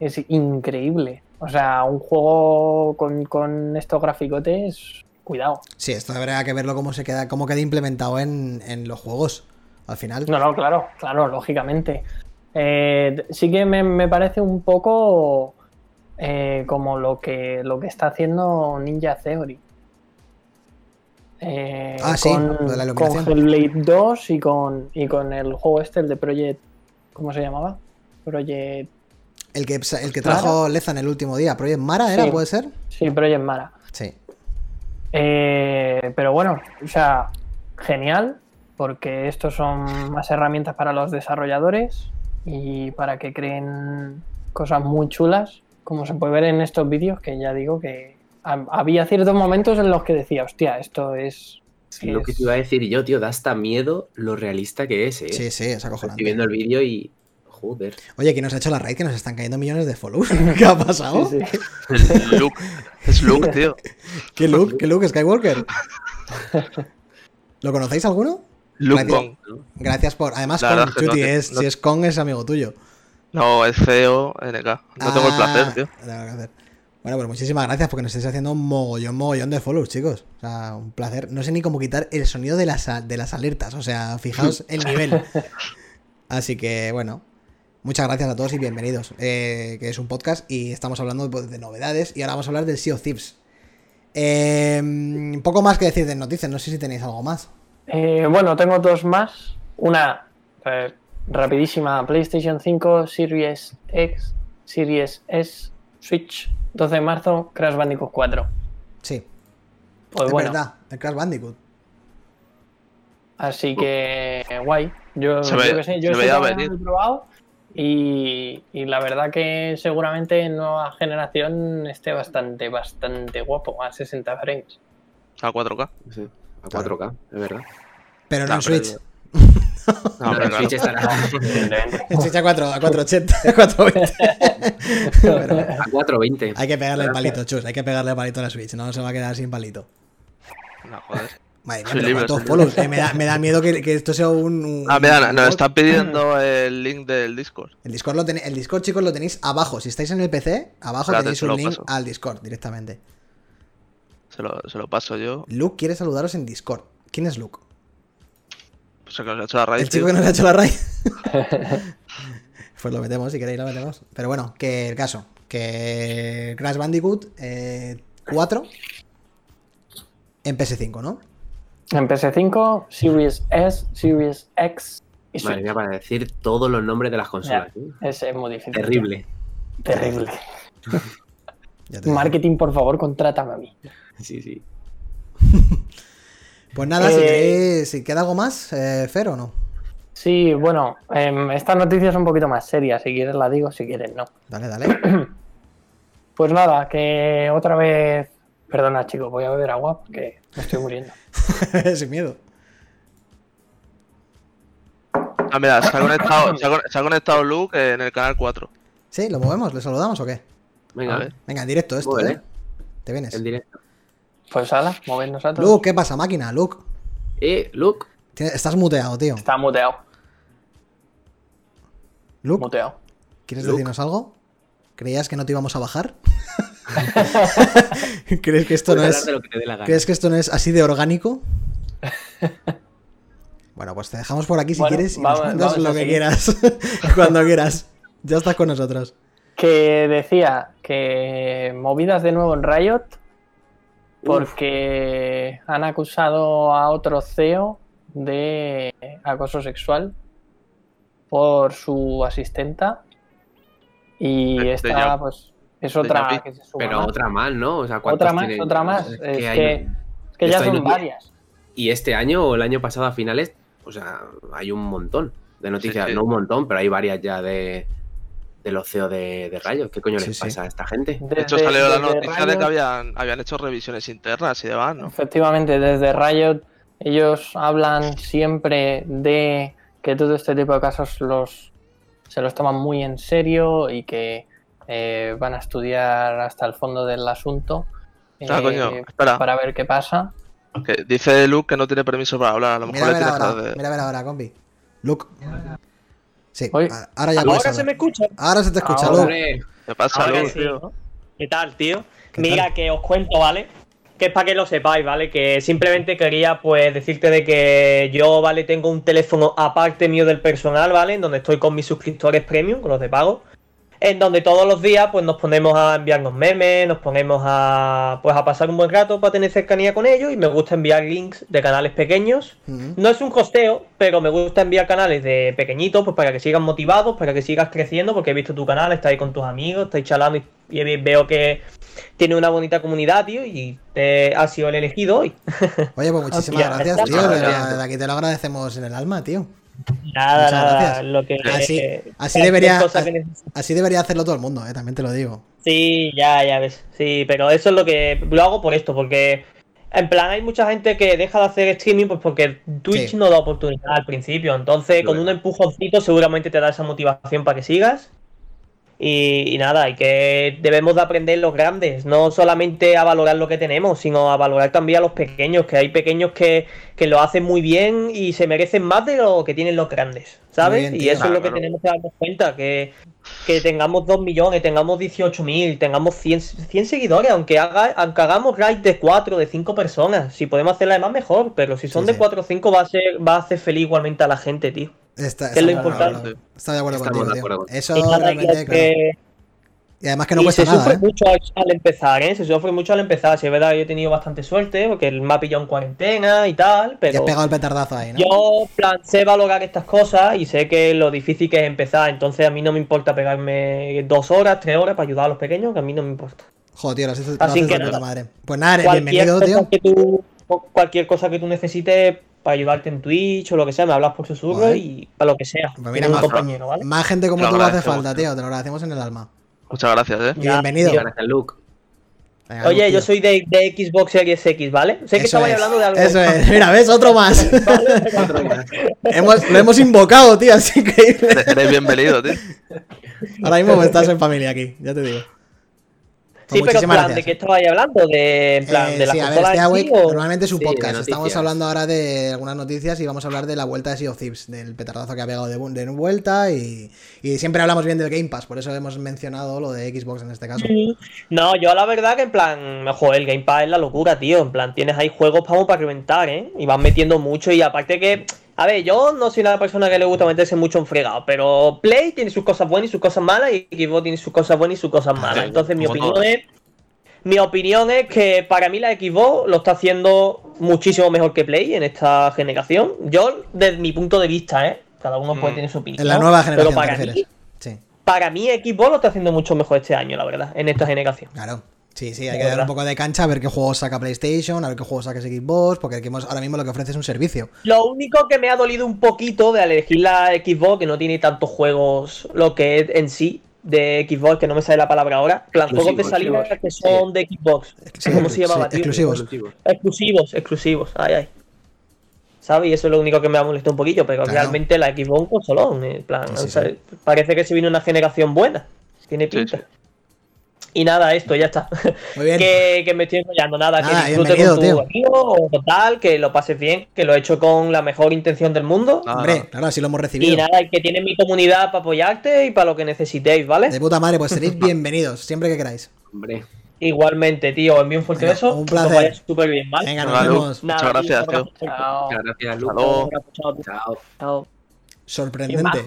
es increíble. O sea, un juego con, con estos graficotes, cuidado. Sí, esto habría que verlo cómo se queda, cómo queda implementado en, en los juegos. Al final. No, no, claro, claro, lógicamente. Eh, sí que me, me parece un poco eh, como lo que, lo que está haciendo Ninja Theory. Eh, Ah, sí, con, la con. Hellblade 2 y con, y con el juego este, el de Project. ¿Cómo se llamaba? Project. El que, el que trajo Lezan el último día, Project Mara, ¿era? Sí. ¿Puede ser? Sí, Project Mara. Sí. Eh, pero bueno, o sea, genial, porque estos son más herramientas para los desarrolladores y para que creen cosas muy chulas, como se puede ver en estos vídeos, que ya digo que ha- había ciertos momentos en los que decía, hostia, esto es... Es lo que te iba a decir yo, tío, da hasta miedo lo realista que es, ¿eh? Sí, sí, es Estoy acojonante. viendo el vídeo y. Joder. Oye, ¿quién nos ha hecho la raid? Que nos están cayendo millones de follows. ¿Qué ha pasado? Sí, sí. Luke. Es Luke, tío. ¿Qué Luke? ¿Qué Luke? ¿Skywalker? ¿Lo conocéis alguno? Luke Gracias. Kong. Gracias por. Además, no Chuti, te- es, no- si es Kong, es amigo tuyo. No, es CEO NK. No tengo el placer, Ah, tío. tengo que hacer. Bueno, pues muchísimas gracias porque nos estáis haciendo un mogollón, mogollón de follows, chicos. O sea, un placer. No sé ni cómo quitar el sonido de las, de las alertas. O sea, fijaos el nivel. Así que, bueno. Muchas gracias a todos y bienvenidos. eh, que es un podcast y estamos hablando pues, de novedades. Y ahora vamos a hablar del Sea of Thieves. Eh, poco más que decir de noticias. No sé si tenéis algo más. Eh, bueno, tengo dos más. Una eh, rapidísima, PlayStation 5, Series X, Series S, Switch, 12 de marzo, Crash Bandicoot 4. Sí, Pues es bueno, verdad. El Crash Bandicoot. así que guay. Yo, Se yo ve- qué sé, yo se este he probado y, y la verdad que seguramente en nueva generación esté bastante, bastante guapo, a 60 frames. A 4K. Sí, a 4K, es verdad. Pero no No, en pero- Switch. No, No, pero el. Switch estará. En Switch a 4, a 480, a 420. Pero a 420. hay que pegarle el palito, chus. Hay que pegarle el palito a la Switch. No se va a quedar sin palito. No, joder. Madre mía, Soy pero libre, ¿cuántos soy follows? Eh, me, da, me da miedo que, que esto sea un. un- Ah, mira, nos bot. están pidiendo el link del Discord. El Discord, lo tenéis, el Discord, chicos, lo tenéis abajo. Si estáis en el PC, abajo Espérate, tenéis te un link paso. al Discord directamente. Se lo, se lo paso yo. Luke quiere saludaros en Discord. ¿Quién es Luke? El que nos ha hecho la raíz. El chico que nos ha hecho la raid. pues lo metemos, si queréis, lo metemos. Pero bueno, que el caso. Que Crash Bandicoot eh, 4 en PS5, ¿no? En PS5, Series S, Series X y Madre mía, para decir todos los nombres de las consolas. tío. Es, es muy difícil. Terrible. Terrible. Ya. Marketing, por favor, contrátame a mí. Sí, sí. Pues nada, si Eh, queréis, si queda algo más, eh, Fer o no. Sí, bueno, em, esta noticia es un poquito más seria. Si quieres la digo, si quieres no. Dale, dale. Pues nada, que otra vez. Perdona, chicos, voy a beber agua porque me estoy muriendo. Sin miedo. Ah, mira, se ha conectado, se ha, con- se ha conectado Luke en el canal 4. ¿Sí? ¿Lo movemos? ¿Le saludamos o qué? Venga, A ver. Venga, en directo esto, Muy ¿eh? bien. Te vienes. en directo. Pues ala, movernos a todos. Luke, ¿qué pasa, máquina? Luke. Eh, Luke. Tienes- Estás muteado, tío. Está muteado, Luke, muteado. ¿quieres Luke. decirnos algo? ¿Creías que no te íbamos a bajar? ¿Crees que esto no es... hablar de lo que te dé la gana. ¿Crees que esto no es así de orgánico? Bueno, pues te dejamos por aquí si Bueno, quieres y vamos- nos cuentas vamos a lo que seguir. quieras. Cuando quieras. Ya estás con nosotros. Que decía que movidas de nuevo en Riot porque han acusado a otro CEO de acoso sexual por su asistenta y De- esta pues es otra que se suma Pero más. otra más, ¿no? O sea, ¿cuántos otra más, tienen? otra más. Es Es que que, hay- es que ya son varias. Y este año o el año pasado a finales, o sea, hay un montón de noticias. Sí, sí. No un montón, pero hay varias ya de, de los CEO de, de Rayos. ¿Qué coño Sí, les sí. pasa a esta gente? De hecho, Desde- salió la noticia de que habían, habían hecho revisiones internas y demás, ¿no? Efectivamente, desde Riot ellos hablan siempre de que todo este tipo de casos los se los toman muy en serio y que eh, van a estudiar hasta el fondo del asunto Ah, eh, coño, espera. para ver qué pasa. Dice Luke que no tiene permiso para hablar. A lo Mira mejor a le tienes que ahora. de- Mira a ver ahora, compi. Luke. Sí, Oye. a- ahora ya Ahora se hablar. me escucha. Ahora se te escucha, Ahora. ¿Qué pasa, Ahora Luke? sí. ¿Qué tal, tío? ¿Qué Mira, tal? que os cuento, ¿vale? Que es para que lo sepáis, ¿vale? Que simplemente quería, pues, decirte de que yo, ¿vale? Tengo un teléfono aparte mío del personal, ¿vale? En donde estoy con mis suscriptores premium, con los de pago. En donde todos los días, pues, nos ponemos a enviarnos memes, nos ponemos a, pues, a pasar un buen rato para tener cercanía con ellos. Y me gusta enviar links de canales pequeños no es un hosteo, pero me gusta enviar canales de pequeñitos, pues para que sigas motivados, para que sigas creciendo, porque he visto tu canal, estás ahí con tus amigos, estáis charlando y, y veo que tiene una bonita comunidad, tío, y te has sido el elegido hoy. Oye, pues muchísimas gracias, tío. Desde aquí te lo agradecemos en el alma, tío. Nada, Muchas nada, gracias. lo que Así- eh, así debería- que. Así debería hacerlo todo el mundo, eh, también te lo digo. Sí, ya, ya ves. Sí, pero eso es lo que lo hago por esto, porque en plan hay mucha gente que deja de hacer streaming pues porque Twitch Sí. no da oportunidad al principio. Entonces, con un empujoncito seguramente te da esa motivación para que sigas. Y, y nada, y que debemos de aprender los grandes, no solamente a valorar lo que tenemos, sino a valorar también a los pequeños, que hay pequeños que, que lo hacen muy bien y se merecen más de lo que tienen los grandes, ¿sabes? bien, y eso es lo que tenemos que darnos cuenta, que, que tengamos 2 millones, tengamos 18.000, tengamos 100, 100 seguidores, aunque, haga, aunque hagamos raid de 4, de 5 personas, si podemos hacerla además mejor, pero si son Sí, de sí. 4 o 5 va a, ser, va a hacer feliz igualmente a la gente, tío. Está, Que es lo importante. Está de acuerdo Estamos contigo, de acuerdo. Eso Y realmente, lo claro. que- Y además que no y cuesta se nada, sufre ¿eh? mucho al, empezar, ¿eh? Se sufre mucho al empezar. Si es verdad, yo he tenido bastante suerte, porque me ha pillado en cuarentena y tal, Y has pero pegado el petardazo ahí, ¿no? yo plan, sé valorar estas cosas y sé que lo difícil que es empezar. Entonces a mí no me importa pegarme dos horas, tres horas para ayudar a los pequeños, que a mí no me importa. Joder, tío, lo haces, lo Así haces que de puta madre. Pues nada, eres bienvenido, cosa tío. que tú cualquier cosa que tú necesites para ayudarte en Twitch o lo que sea, me hablas por susurro Vale. y para lo que sea. Pues mira, más, un compañero, ¿vale? más gente como Te lo tú hace falta, tío. Te lo agradecemos en el alma. Muchas gracias, ¿eh? Bienvenido. tío. Gracias, Luke. Venga, Oye, tío. yo soy de, de Xbox Series X, ¿vale? Sé que Eso estabais es, hablando de algo. Eso es. Mira, ¿ves? Otro más. Otro más. hemos, lo hemos invocado, tío. Increíble. Eres eres bienvenido, tío. Ahora mismo estás en familia aquí, ya te digo. Pues Sí, pero en plan, ¿de qué estabais hablando? De, en plan, Eh, de las sí, a ver, Awake o- normalmente es un Sí, podcast. Estamos hablando ahora de algunas noticias y vamos a hablar de la vuelta de Sea of Thieves, del petardazo que ha pegado de, de vuelta y, y siempre hablamos bien del Game Pass, por eso hemos mencionado lo de Xbox en este caso. No, yo la verdad que en plan, joder, el Game Pass es la locura, tío. En plan, tienes ahí juegos vamos para reventar, ¿eh? Y van metiendo mucho y aparte que, a ver, yo no soy una persona que le gusta meterse mucho en fregado, pero Play tiene sus cosas buenas y sus cosas malas y Xbox tiene sus cosas buenas y sus cosas malas. sí, Entonces mi opinión todo. es, mi opinión es que para mí la Xbox lo está haciendo muchísimo mejor que Play en esta generación. Yo, desde mi punto de vista, ¿eh? Cada uno puede Mm. tener su opinión. En la nueva pero generación, Sí, para mí Xbox lo está haciendo mucho mejor este año, la verdad, en esta generación. claro. Sí, sí, hay que dar un poco de cancha a ver qué juegos saca PlayStation, a ver qué juegos saca Xbox, porque ahora mismo lo que ofrece es un servicio. Lo único que me ha dolido un poquito de elegir la Xbox, que no tiene tantos juegos lo que es en sí, de Xbox, que no me sale la palabra ahora. En plan, juegos de salida que son de Xbox. Sí, ¿Cómo se llamaba, sí, exclusivos. Exclusivos, exclusivos. Ay, ay. ¿Sabes? Y eso es lo único que me ha molestado un poquillo, pero Claro. realmente la Xbox es un consolón. En plan, Sí, sí, o sea, parece que se viene una generación buena. Tiene Sí, pinta. Y nada, esto, ya está. Muy bien. que, que me estoy enrollando. Nada, Nada, que disfrutes con tu tío. amigo o total, que lo pases bien, que lo he hecho con la mejor intención del mundo. Nada, Hombre, nada. claro, así lo hemos Y recibido. nada, y que tiene mi comunidad para apoyarte y para lo que necesitéis, ¿vale? De puta madre, pues seréis bienvenidos, siempre que queráis. Hombre, Igualmente, tío, envío un fuerte Venga, beso. un que placer. os vaya súper bien, ¿vale? Venga, nos vemos. Nada, Muchas gracias, tío. Chao. muchas gracias, luego. Chao. Chao. Chao. Qué Sorprendente.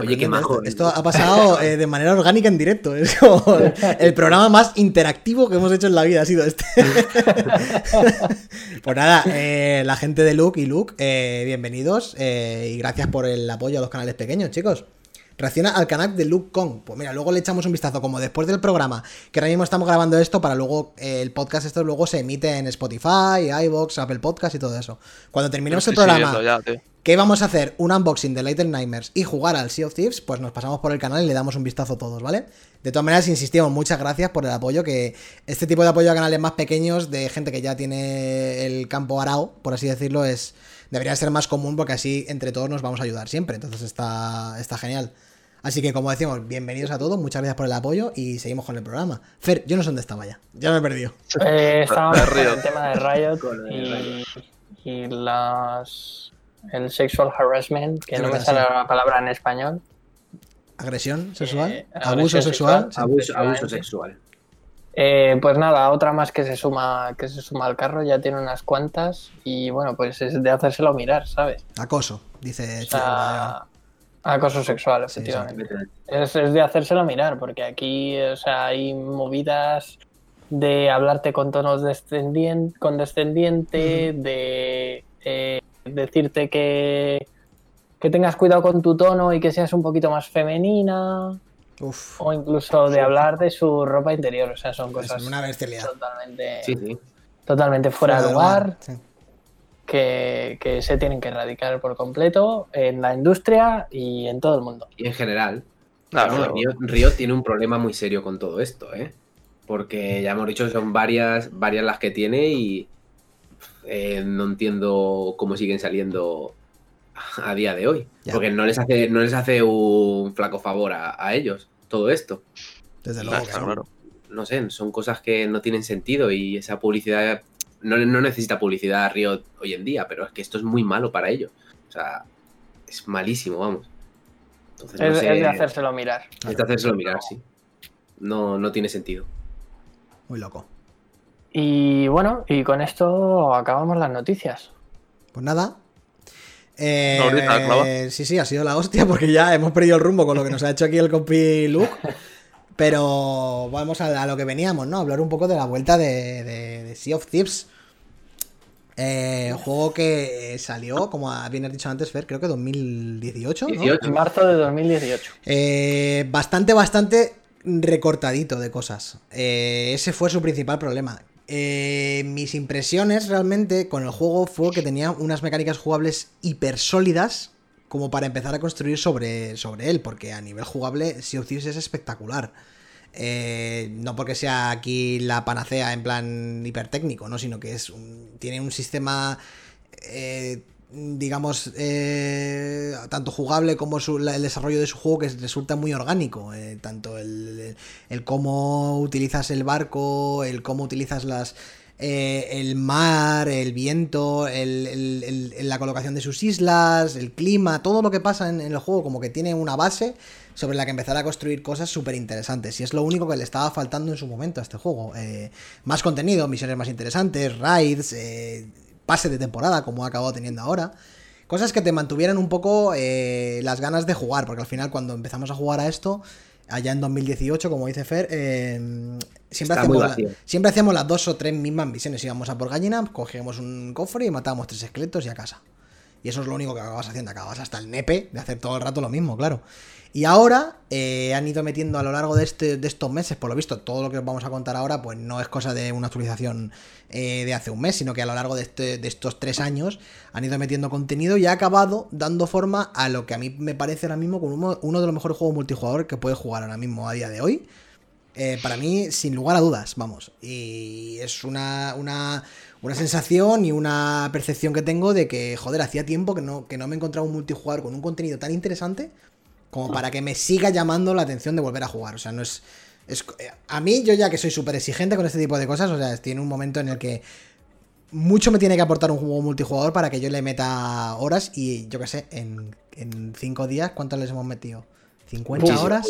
Oye, qué majo. Esto, Esto ha pasado eh, de manera orgánica en directo. Es como el, el programa más interactivo que hemos hecho en la vida ha sido este. pues nada, eh, la gente de Luke y Luke, eh, bienvenidos eh, y gracias por el apoyo a los canales pequeños, chicos. Reacciona al canal de Luke Kong. Pues mira, luego le echamos un vistazo, como después del programa, que ahora mismo estamos grabando esto para luego eh, el podcast esto luego se emite en Spotify, iVoox, Apple Podcast y todo eso. Cuando terminemos el programa, ya, ¿Qué vamos a hacer? Un unboxing de Little Nightmares y jugar al Sea of Thieves, pues nos pasamos por el canal y le damos un vistazo todos, ¿vale? De todas maneras, insistimos, muchas gracias por el apoyo, que este tipo de apoyo a canales más pequeños, de gente que ya tiene el campo arao, por así decirlo, es debería ser más común porque así entre todos nos vamos a ayudar siempre, entonces está, está genial. Así que como decimos, bienvenidos a todos, muchas gracias por el apoyo y seguimos con el programa. Fer, yo no sé dónde estaba ya, ya me he perdido. Eh, estábamos con el tema de Riot Con el y, y las el sexual harassment, que Es no me sale sí. la palabra en español. ¿Agresión sexual? Eh, ¿Abuso agresión sexual? sexual. Abuso, abuso sexual. Eh, pues nada, otra más que se suma que se suma al carro, ya tiene unas cuantas y bueno, pues es de hacérselo mirar, ¿sabes? Acoso, dice O sea, acoso sexual, Sí, efectivamente. Es, es de hacérselo mirar, porque aquí o sea, hay movidas de hablarte con tonos descendien- condescendiente, de eh, decirte que, que tengas cuidado con tu tono y que seas un poquito más femenina, Uf, o incluso de hablar de su ropa interior. O sea, son es cosas una bestialidad. totalmente, Sí, sí. totalmente fuera, de lugar, Sí. que, que se tienen que erradicar por completo en la industria y en todo el mundo. Y en general, Nada, Claro, Riot tiene un problema muy serio con todo esto, ¿eh? Porque ya hemos dicho, son varias, varias las que tiene y eh, no entiendo cómo siguen saliendo a día de hoy. Ya. Porque no les hace, no les hace un flaco favor a, a ellos todo esto. Desde Nah, luego claro. No sé, son cosas que no tienen sentido y esa publicidad no, no necesita publicidad Riot hoy en día, pero es que esto es muy malo para ellos. O sea, es malísimo, vamos. Entonces, no Es, sé, es de hacérselo mirar. es de hacérselo mirar, sí. No, no tiene sentido. Muy loco. Y bueno, y con esto acabamos las noticias. Pues nada. Eh, ahorita, sí, sí, ha sido la hostia porque ya hemos perdido el rumbo con lo que nos ha hecho aquí el compi Luke. Pero vamos a, a lo que veníamos, ¿no? Hablar un poco de la vuelta de, de- de Sea of Thieves. Eh, juego que salió, como bien has dicho antes, Fer, creo que 2018. ¿no? 18. En marzo de 2018. Eh, bastante, bastante recortadito de cosas. Eh, ese fue su principal problema. Eh, mis impresiones realmente con el juego fue que tenía unas mecánicas jugables hiper sólidas como para empezar a construir sobre, sobre él, porque a nivel jugable Sea of es espectacular. Eh, no porque sea aquí la panacea en plan hipertécnico, ¿no? Sino que es tiene un sistema eh, digamos, eh, tanto jugable como su- el desarrollo de su juego que resulta muy orgánico. eh, tanto el, el- cómo utilizas el barco, el cómo utilizas las... eh, el mar, el viento, el- la colocación de sus islas, el clima, todo lo que pasa en, en el juego como que tiene una base sobre la que empezar a construir cosas súper interesantes. Y es lo único que le estaba faltando en su momento a este juego. Eh, más contenido, misiones más interesantes, raids, eh, pase de temporada como ha acabado teniendo ahora. Cosas que te mantuvieran un poco eh, las ganas de jugar, porque al final cuando empezamos a jugar a esto, allá en 2018, como dice Fer, eh, siempre, hacíamos la- siempre hacíamos las dos o tres mismas misiones. Íbamos a por gallina, cogíamos un cofre y matábamos tres esqueletos y a casa. Y eso es lo único que acabas haciendo, acabas hasta el nepe de hacer todo el rato lo mismo, claro. Y ahora eh, han ido metiendo a lo largo de, este, de estos meses, por lo visto, todo lo que os vamos a contar ahora, pues no es cosa de una actualización eh, de hace un mes, sino que a lo largo de, este- de estos tres años han ido metiendo contenido y ha acabado dando forma a lo que a mí me parece ahora mismo como uno, de los mejores juegos multijugador que puedes jugar ahora mismo a día de hoy. Eh, para mí, sin lugar a dudas, vamos. Y es una, una, una sensación y una percepción que tengo de que, joder, hacía tiempo que no, que no me encontraba un multijugador con un contenido tan interesante como para que me siga llamando la atención de volver a jugar. O sea, no es. es a mí, yo ya que soy súper exigente con este tipo de cosas, o sea, tiene un momento en el que mucho me tiene que aportar un juego multijugador para que yo le meta horas y yo qué sé, en, en cinco días, ¿cuántas les hemos metido? ¿50 Muchísimo. horas?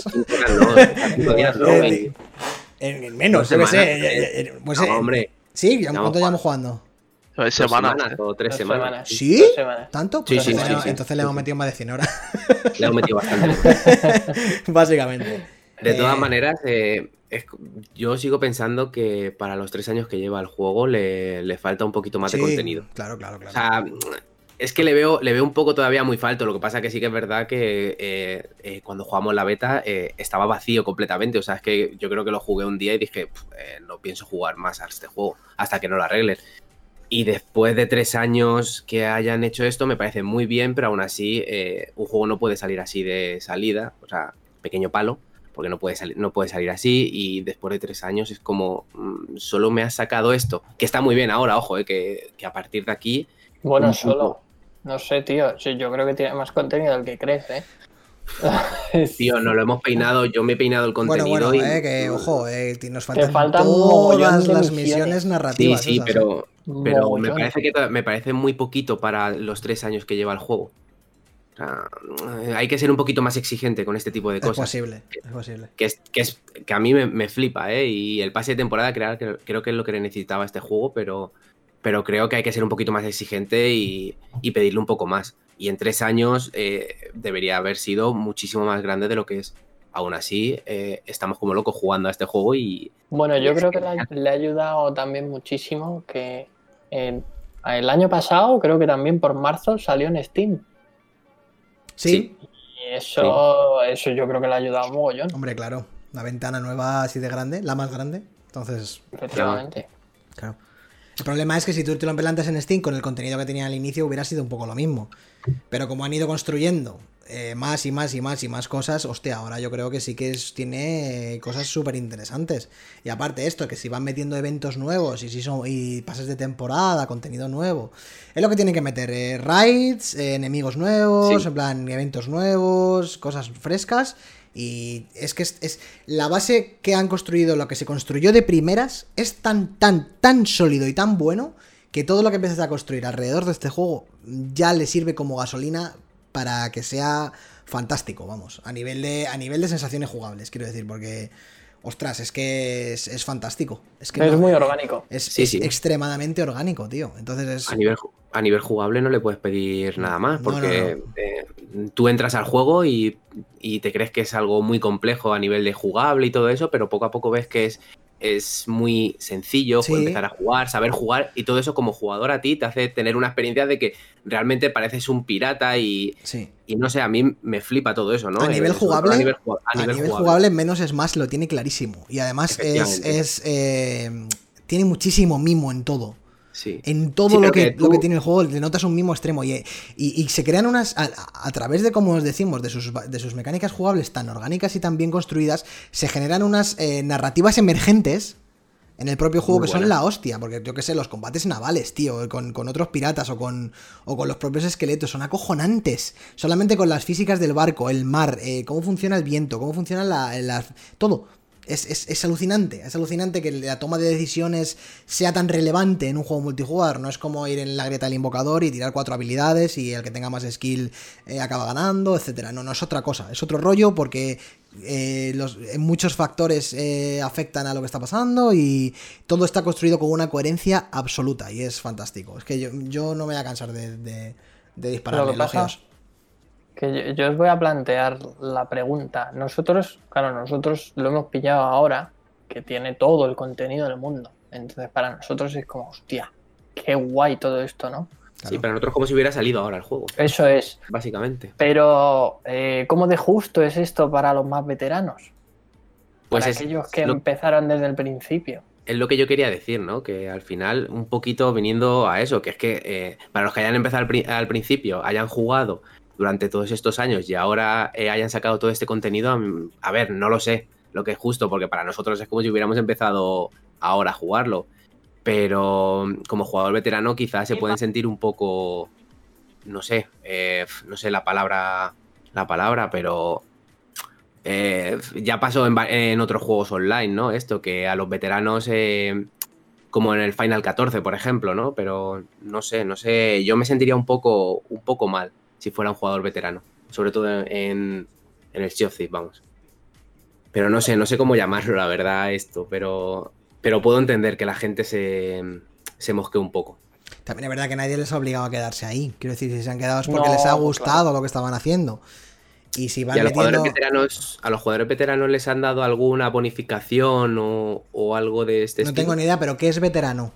No. En, en menos, yo qué sé. semanas, eh, pues, No, hombre, Sí, ¿ya- Llevamos ¿cuánto llevamos jugando? Dos semanas. semanas o tres Dos semanas. semanas. ¿Sí? Dos semanas. ¿Tanto? Sí, Pues sí, entonces, sí, sí. entonces le hemos metido más de 100 horas, Le hemos metido bastante. básicamente. De todas Eh, maneras, eh, es- yo sigo pensando que para los tres años que lleva el juego le, le falta un poquito más sí, de contenido. Claro, claro, O claro. sea, es que le veo, le veo un poco todavía muy falto. Lo que pasa que sí que es verdad que eh, eh, cuando jugamos la beta eh, estaba vacío completamente. O sea, es que yo creo que lo jugué un día y dije, "Pf, eh, no pienso jugar más a este juego hasta que no lo arreglen. Y después de tres años que hayan hecho esto, me parece muy bien, pero aún así un juego no puede salir así de salida. O sea, pequeño palo, porque no puede, salir, no puede salir así. Y después de tres años es como, mm, solo me has sacado esto, que está muy bien ahora, ojo, que, que a partir de aquí Bueno, solo. No sé, tío. Sí, yo creo que tiene más contenido del que crees, ¿eh? Tío, nos lo hemos peinado, yo me he peinado el Bueno, contenido. bueno, y- eh, que ojo, eh, nos faltan, faltan todas las misiones. Sí, narrativas. sí, esas, ¿eh? pero, pero me parece que me parece muy poquito para los tres años que lleva el juego. O sea, eh, hay que ser un poquito más exigente con este tipo de Es cosas. posible, es posible. Que, es, que, es, que a mí me, me flipa, ¿eh? Y el pase de temporada creo, que- creo que es lo que necesitaba este juego, pero, pero creo que hay que ser un poquito más exigente y, y pedirle un poco más. Y en tres años eh, debería haber sido muchísimo más grande de lo que es. Aún así, eh, estamos como locos jugando a este juego y, Bueno, yo creo que le ha, le ha ayudado también muchísimo que en- el año pasado, creo que también por marzo, salió en Steam. Sí, Y eso, eso yo creo que le ha ayudado mogollón, hombre, claro. La ventana nueva así de grande, la más grande. Entonces, efectivamente. Claro. El problema es que si tú te lo implantas en Steam con el contenido que tenía al inicio hubiera sido un poco lo mismo. Pero como han ido construyendo eh, más y más y más y más cosas, hostia, ahora yo creo que sí que es- tiene cosas súper interesantes. Y aparte esto, que si van metiendo eventos nuevos y si son y pases de temporada, contenido nuevo, es lo que tienen que meter. eh, raids, eh, enemigos nuevos, Sí. en plan eventos nuevos, cosas frescas. Y es que es, es- la base que han construido, lo que se construyó de primeras, es tan, tan, tan sólido y tan bueno que todo lo que empiezas a construir alrededor de este juego ya le sirve como gasolina para que sea fantástico, vamos, a nivel de, a nivel de sensaciones jugables, quiero decir, porque, ostras, es que es, es fantástico. Es que Es no- muy orgánico. es, Sí, es sí. extremadamente orgánico, tío. Entonces es... a nivel, a nivel jugable no le puedes pedir nada más, No, porque eh, tú entras al juego y, y te crees que es algo muy complejo a nivel de jugable y todo eso, pero poco a poco ves que es, es muy sencillo Sí. empezar a jugar, saber jugar y todo eso como jugador a ti te hace tener una experiencia de que realmente pareces un pirata y, Sí. y no sé, a mí me flipa todo eso, ¿no? A nivel Eh, todo jugable, A nivel, ju- a A nivel nivel, jugable. jugable, menos es más, lo tiene clarísimo. Y además es eh, tiene muchísimo mimo en todo. Sí. En todo Sí, lo, que, lo que tiene el juego, le notas un mimo extremo. Y, y- y se crean unas. A, a través de, como os decimos, de sus, de sus mecánicas jugables tan orgánicas y tan bien construidas, se generan unas eh, narrativas emergentes en el propio juego Muy que son la hostia. Porque yo que sé, los combates navales, tío, con, con otros piratas o con, o con los propios esqueletos, son acojonantes. Solamente con las físicas del barco, el mar, eh, cómo funciona el viento, cómo funciona la. la- todo. Es, es- es alucinante, es alucinante que la toma de decisiones sea tan relevante en un juego multijugador. No es como ir en la grieta del invocador y tirar cuatro habilidades y el que tenga más skill eh, acaba ganando, etcétera. No, no es otra cosa, es otro rollo porque eh, los, eh, muchos factores eh, afectan a lo que está pasando y todo está construido con una coherencia absoluta y es fantástico. Es que yo, yo no me voy a cansar de, de, de disparar Lo que pasa- elogios. Que yo, yo os voy a plantear la pregunta. Nosotros, claro, nosotros lo hemos pillado ahora, que tiene todo el contenido del mundo. Entonces, para nosotros es como, hostia, qué guay todo esto, ¿no? Sí, para nosotros como si hubiera salido ahora el juego, Eso es. básicamente. Pero, eh, ¿cómo de justo es esto para los más veteranos? Pues para es, aquellos que lo, empezaron desde el principio. es lo que yo quería decir, ¿no? Que al final, un poquito viniendo a eso, que es que eh, para los que hayan empezado al, pri- al principio, hayan jugado durante todos estos años y ahora eh, hayan sacado todo este contenido, mm, a ver, no lo sé lo que es justo, porque para nosotros es como si hubiéramos empezado ahora a jugarlo. Pero mm, como jugador veterano quizás se pueden sentir un poco, no sé, eh, no sé la palabra, la palabra, pero eh, ya pasó en, en otros juegos online, ¿no? Esto, que a los veteranos, eh, como en el Final 14, por ejemplo, ¿no? Pero no sé, no sé, yo me sentiría un poco, un poco mal si fuera un jugador veterano, sobre todo en, en el Sea of Thieves, vamos. Pero no sé, no sé cómo llamarlo, la verdad, esto, pero, pero puedo entender que la gente se, se mosque un poco. También es verdad que nadie les ha obligado a quedarse ahí. Quiero decir, si se han quedado es porque No, les ha claro. gustado lo que estaban haciendo. Y si van ¿Y a los, jugadores metiendo... veteranos, a los jugadores veteranos les han dado alguna bonificación o, o algo de este No estilo? tengo ni idea, pero ¿qué es veterano?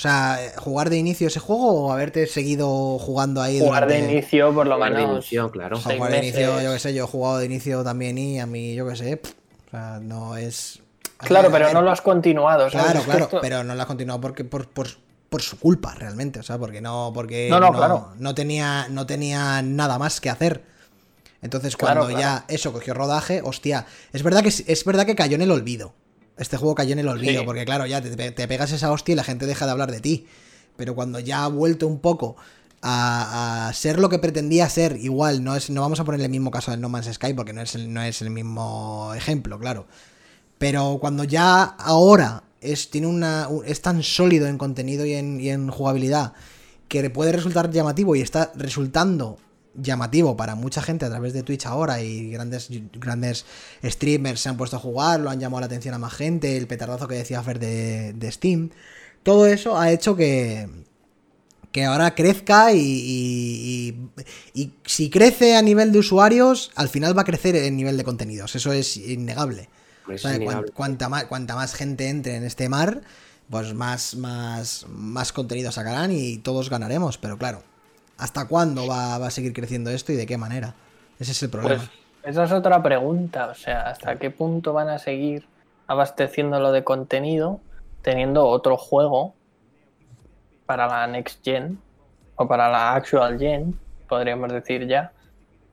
O sea, ¿jugar de inicio ese juego o haberte seguido jugando ahí Jugar de inicio, por lo Jugar de menos. inicio, claro. O sea, seis jugar de inicio, yo qué sé, yo he jugado de inicio también y a mí, yo qué sé, pff, o sea, no es... Claro, pero no lo has continuado. ¿sabes? Claro, claro, esto- pero no lo has continuado porque por, por, por su culpa, realmente, o sea, porque no, porque No, no, claro. no tenía, no tenía nada más que hacer. Entonces, Claro, cuando claro. ya eso cogió rodaje, hostia, es verdad que es verdad que cayó en el olvido. Este juego cayó en el olvido, Sí. porque claro, ya te, te pegas esa hostia y la gente deja de hablar de ti. Pero cuando ya ha vuelto un poco a, a ser lo que pretendía ser, igual, no es, no vamos a poner el mismo caso del No Man's Sky, porque no es el, no es el mismo ejemplo, claro. Pero cuando ya ahora es, tiene una, un- es tan sólido en contenido y en, y en jugabilidad que puede resultar llamativo y está resultando llamativo para mucha gente a través de Twitch ahora y grandes, grandes streamers se han puesto a jugar, lo han llamado la atención a más gente, el petardazo que decía Fer de, de Steam. Todo eso ha hecho que, que ahora crezca y, y- y- y si crece a nivel de usuarios, al final va a crecer en nivel de contenidos. Eso es O sea, innegable. cuanta, más, cuanta más gente entre en este mar, pues más, más, más contenido sacarán y todos ganaremos. Pero claro, ¿hasta cuándo va, va a seguir creciendo esto y de qué manera? Ese es el problema. Pues esa es otra pregunta. O sea, ¿hasta qué punto van a seguir abasteciéndolo de contenido teniendo otro juego para la next gen o para la actual gen, podríamos decir ya?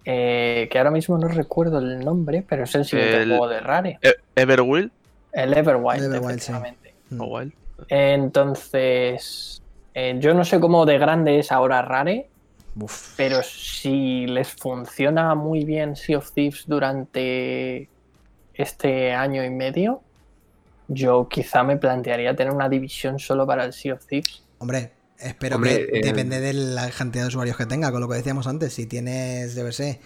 eh, que ahora mismo no recuerdo el nombre, pero es el siguiente El- juego de Rare. E- Everwild El Everwild, Everwild, sí. Mm. Entonces, eh, yo no sé cómo de grande es ahora Rare, Uf. pero si les funciona muy bien Sea of Thieves durante este año y medio, yo quizá me plantearía tener una división solo para el Sea of Thieves. Hombre, espero Hombre, que eh, depende de la cantidad de usuarios que tenga, con lo que decíamos antes. Si tienes, debe ser,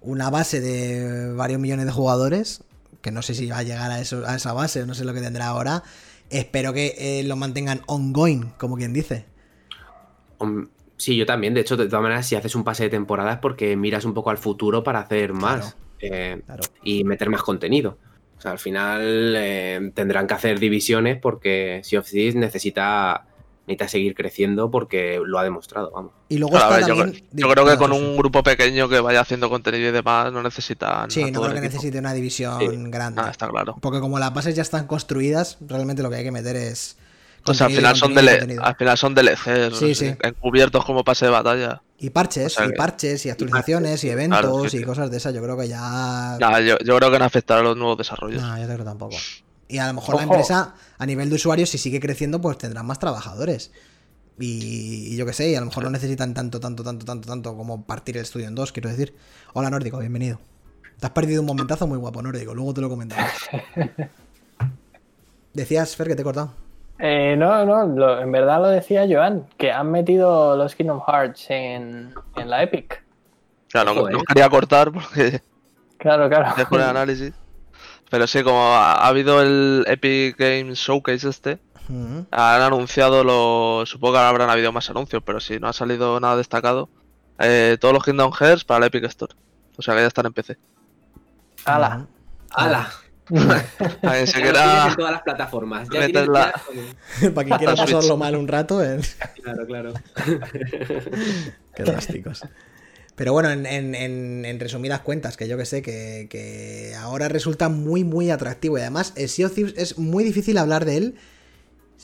una base de varios millones de jugadores, que no sé si va a llegar a, eso, a esa base, no sé lo que tendrá ahora, espero que eh, lo mantengan ongoing, como quien dice. Hom- Sí, yo también. De hecho, de todas maneras, si haces un pase de temporada es porque miras un poco al futuro para hacer más eh, Claro. y meter más contenido. O sea, al final eh, tendrán que hacer divisiones porque Sea of Thieves necesita, necesita seguir creciendo porque lo ha demostrado, vamos. Y luego Claro, a está ver, yo, también. yo creo que con un grupo pequeño que vaya haciendo contenido y demás no necesitan. Sí, no creo que equipo. necesite una división Sí. grande. Ah, está claro. Porque como las bases ya están construidas, realmente lo que hay que meter es. O sea, al final, son contenido. al final son DLCs, Sí, sí. encubiertos como pase de batalla. Y parches, o sea y parches, y actualizaciones, y eventos, Claro, sí, y sí. cosas de esas. Yo creo que ya. Nah, yo, yo creo que no afectará a los nuevos desarrollos. No, yo creo tampoco. Y a lo mejor la empresa, a nivel de usuarios, si sigue creciendo, pues tendrán más trabajadores. Y, y yo qué sé, y a lo mejor no necesitan tanto, tanto, tanto, tanto, tanto como partir el estudio en dos, quiero decir. Hola, Nórdico, bienvenido. Te has perdido un momentazo muy guapo, Nórdico, luego te lo comentaré. Decías, Fer, que te he cortado. Eh, no, no, lo- en verdad lo decía Joan, que han metido los Kingdom Hearts en, en la Epic. Claro, no, no quería cortar porque Claro, claro. dejo el análisis. Pero sí, como ha, ha habido el Epic Games Showcase este, han anunciado los. Supongo que ahora habrán habido más anuncios, pero si no ha salido nada destacado. eh, todos los Kingdom Hearts para la Epic Store. O sea que ya están en PC. Ala. ¡Hala! A quien se Ya lo quiera- tienes en todas las plataformas. Ya ya- Para quien quiera Switch. pasarlo mal un rato, ¿eh? Claro, claro. Qué drásticos. Pero bueno, en, en- en- en resumidas cuentas, que yo que sé, que, que ahora resulta muy, muy atractivo. Y además, el Sea of Thieves es muy difícil hablar de él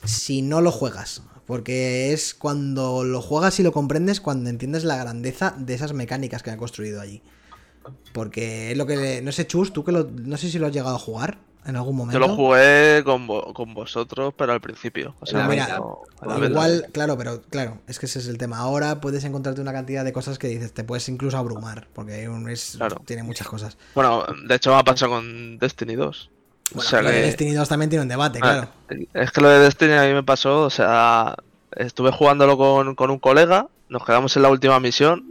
si no lo juegas. Porque es cuando lo juegas y lo comprendes cuando entiendes la grandeza de esas mecánicas que han construido allí. Porque es lo que... No sé, Chus, tú que lo... No sé si lo has llegado a jugar en algún momento. Yo lo jugué con, vo- con vosotros, pero al principio. O sea, beta. no-. Igual, claro, pero claro, es que ese es el tema. Ahora puedes encontrarte una cantidad de cosas que dices, te puedes incluso abrumar, porque un- es, Claro. tiene muchas cosas. Bueno, de hecho me ha pasado con Destiny 2. Bueno, o sea que- Destiny 2 también tiene un debate, Ah, claro. Es que lo de Destiny a mí me pasó, o sea, estuve jugándolo con, con un colega, nos quedamos en la última misión,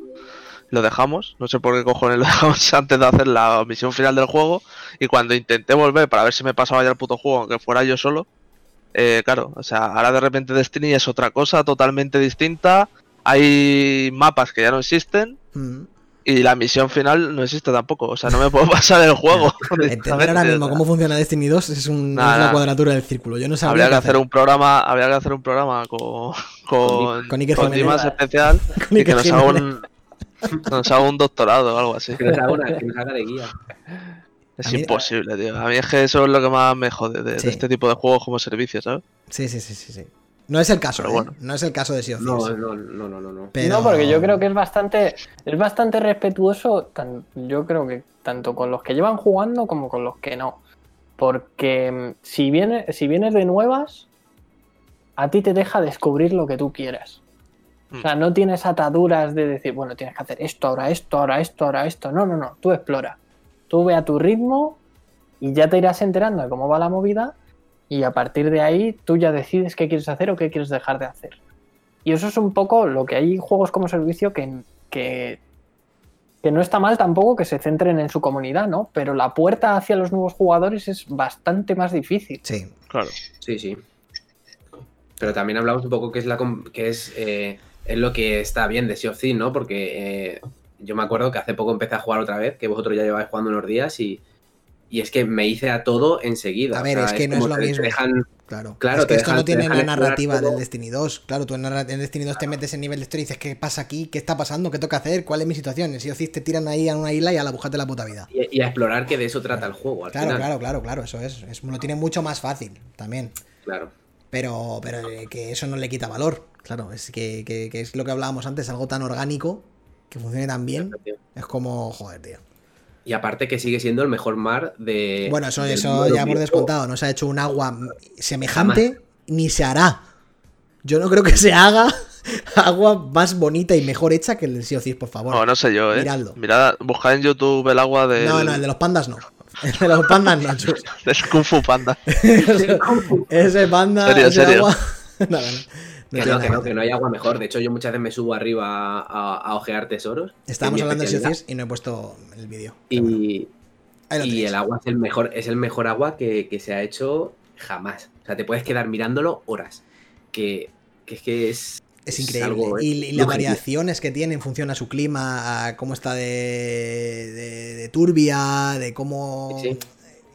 lo dejamos, no sé por qué cojones lo dejamos antes de hacer la misión final del juego, y cuando intenté volver para ver si me pasaba ya el puto juego, aunque fuera yo solo, eh, claro, o sea, ahora de repente Destiny es otra cosa totalmente distinta, hay mapas que ya no existen, Mm. y la misión final no existe tampoco, o sea, no me puedo pasar el juego. Entender ahora mismo cómo funciona Destiny 2 es, un, Nada, es la nada. cuadratura del círculo. Yo no sabría Habría que hacer un programa, habría que hacer un programa con con, Con Iker con Jiménez. Especial Con y que nos haga un nos haga un doctorado o algo así. Que nos haga, una- que nos haga de guía. Es mí- imposible, tío. A mí es que eso es lo que más me jode de, este tipo de juegos como servicio, ¿sabes? Sí, sí, sí, sí, sí. No es el caso, Pero ¿eh? bueno. No es el caso de Sea of No, Thieves. no, no, no, no. no. Pero- No, porque yo creo que es bastante, es bastante respetuoso, tan- yo creo que tanto con los que llevan jugando como con los que no. Porque mm, si vienes, si vienes de nuevas, a ti te deja descubrir lo que tú quieras. O sea, no tienes ataduras de decir, bueno, tienes que hacer esto, ahora esto, ahora esto, ahora esto. No, no, no, tú explora. Tú ve a tu ritmo y ya te irás enterando de cómo va la movida y a partir de ahí tú ya decides qué quieres hacer o qué quieres dejar de hacer. Y eso es un poco lo que hay juegos como servicio que, que, que no está mal tampoco que se centren en su comunidad, ¿no? Pero la puerta hacia los nuevos jugadores es bastante más difícil. Sí. Claro. Sí, sí. Pero también hablamos un poco que es la com- que es, eh, es lo que está bien de Sea of Thieves, ¿no? Porque eh, yo me acuerdo que hace poco empecé a jugar otra vez, que vosotros ya lleváis jugando unos días y, y es que me hice a todo enseguida. A O ver, sea, es que no es lo te mismo. dejan- Claro. Claro, es que esto dejan- no tiene la narrativa del Destiny 2. Claro, tú en, Destiny 2 te metes en nivel de historia y dices, ¿qué pasa aquí? ¿Qué está pasando? ¿Qué toca hacer? ¿Cuál es mi situación? En Sea of Thieves te tiran ahí a una isla y a la bujate la puta vida. y, y a explorar que de eso trata el juego. Al Claro, final. claro, claro, claro, eso es, es- Lo tiene mucho más fácil también. Claro. Pero, pero eh, que eso no le quita valor. Claro, es que, que- que es lo que hablábamos antes, algo tan orgánico que funcione tan bien. Es como, joder, tío. Y aparte que sigue siendo el mejor mar de. Bueno, eso, eso ya hemos descontado. No se ha hecho un agua semejante ni se hará. Yo no creo que se haga agua más bonita y mejor hecha que el del Sea por favor. No, no sé yo, ¿eh? miradlo. Mirad, buscad en YouTube el agua de. No, no, el de los pandas no. El de los pandas no, chus. del Kung Fu Panda. Ese panda. Serio, ese serio. agua. No. No Que no, que no, que que no hay agua mejor. De hecho, yo muchas veces me subo arriba a, a ojear tesoros. Estábamos es hablando de. Thieves y no he puesto el vídeo. Bueno, Y, y el agua es el mejor, es el mejor agua que, que se ha hecho jamás. O sea, te puedes quedar mirándolo horas. Que, que es que es. Es es increíble. algo, eh, y las variaciones que tiene en función a su clima, a cómo está de, de, de turbia, de cómo. Sí.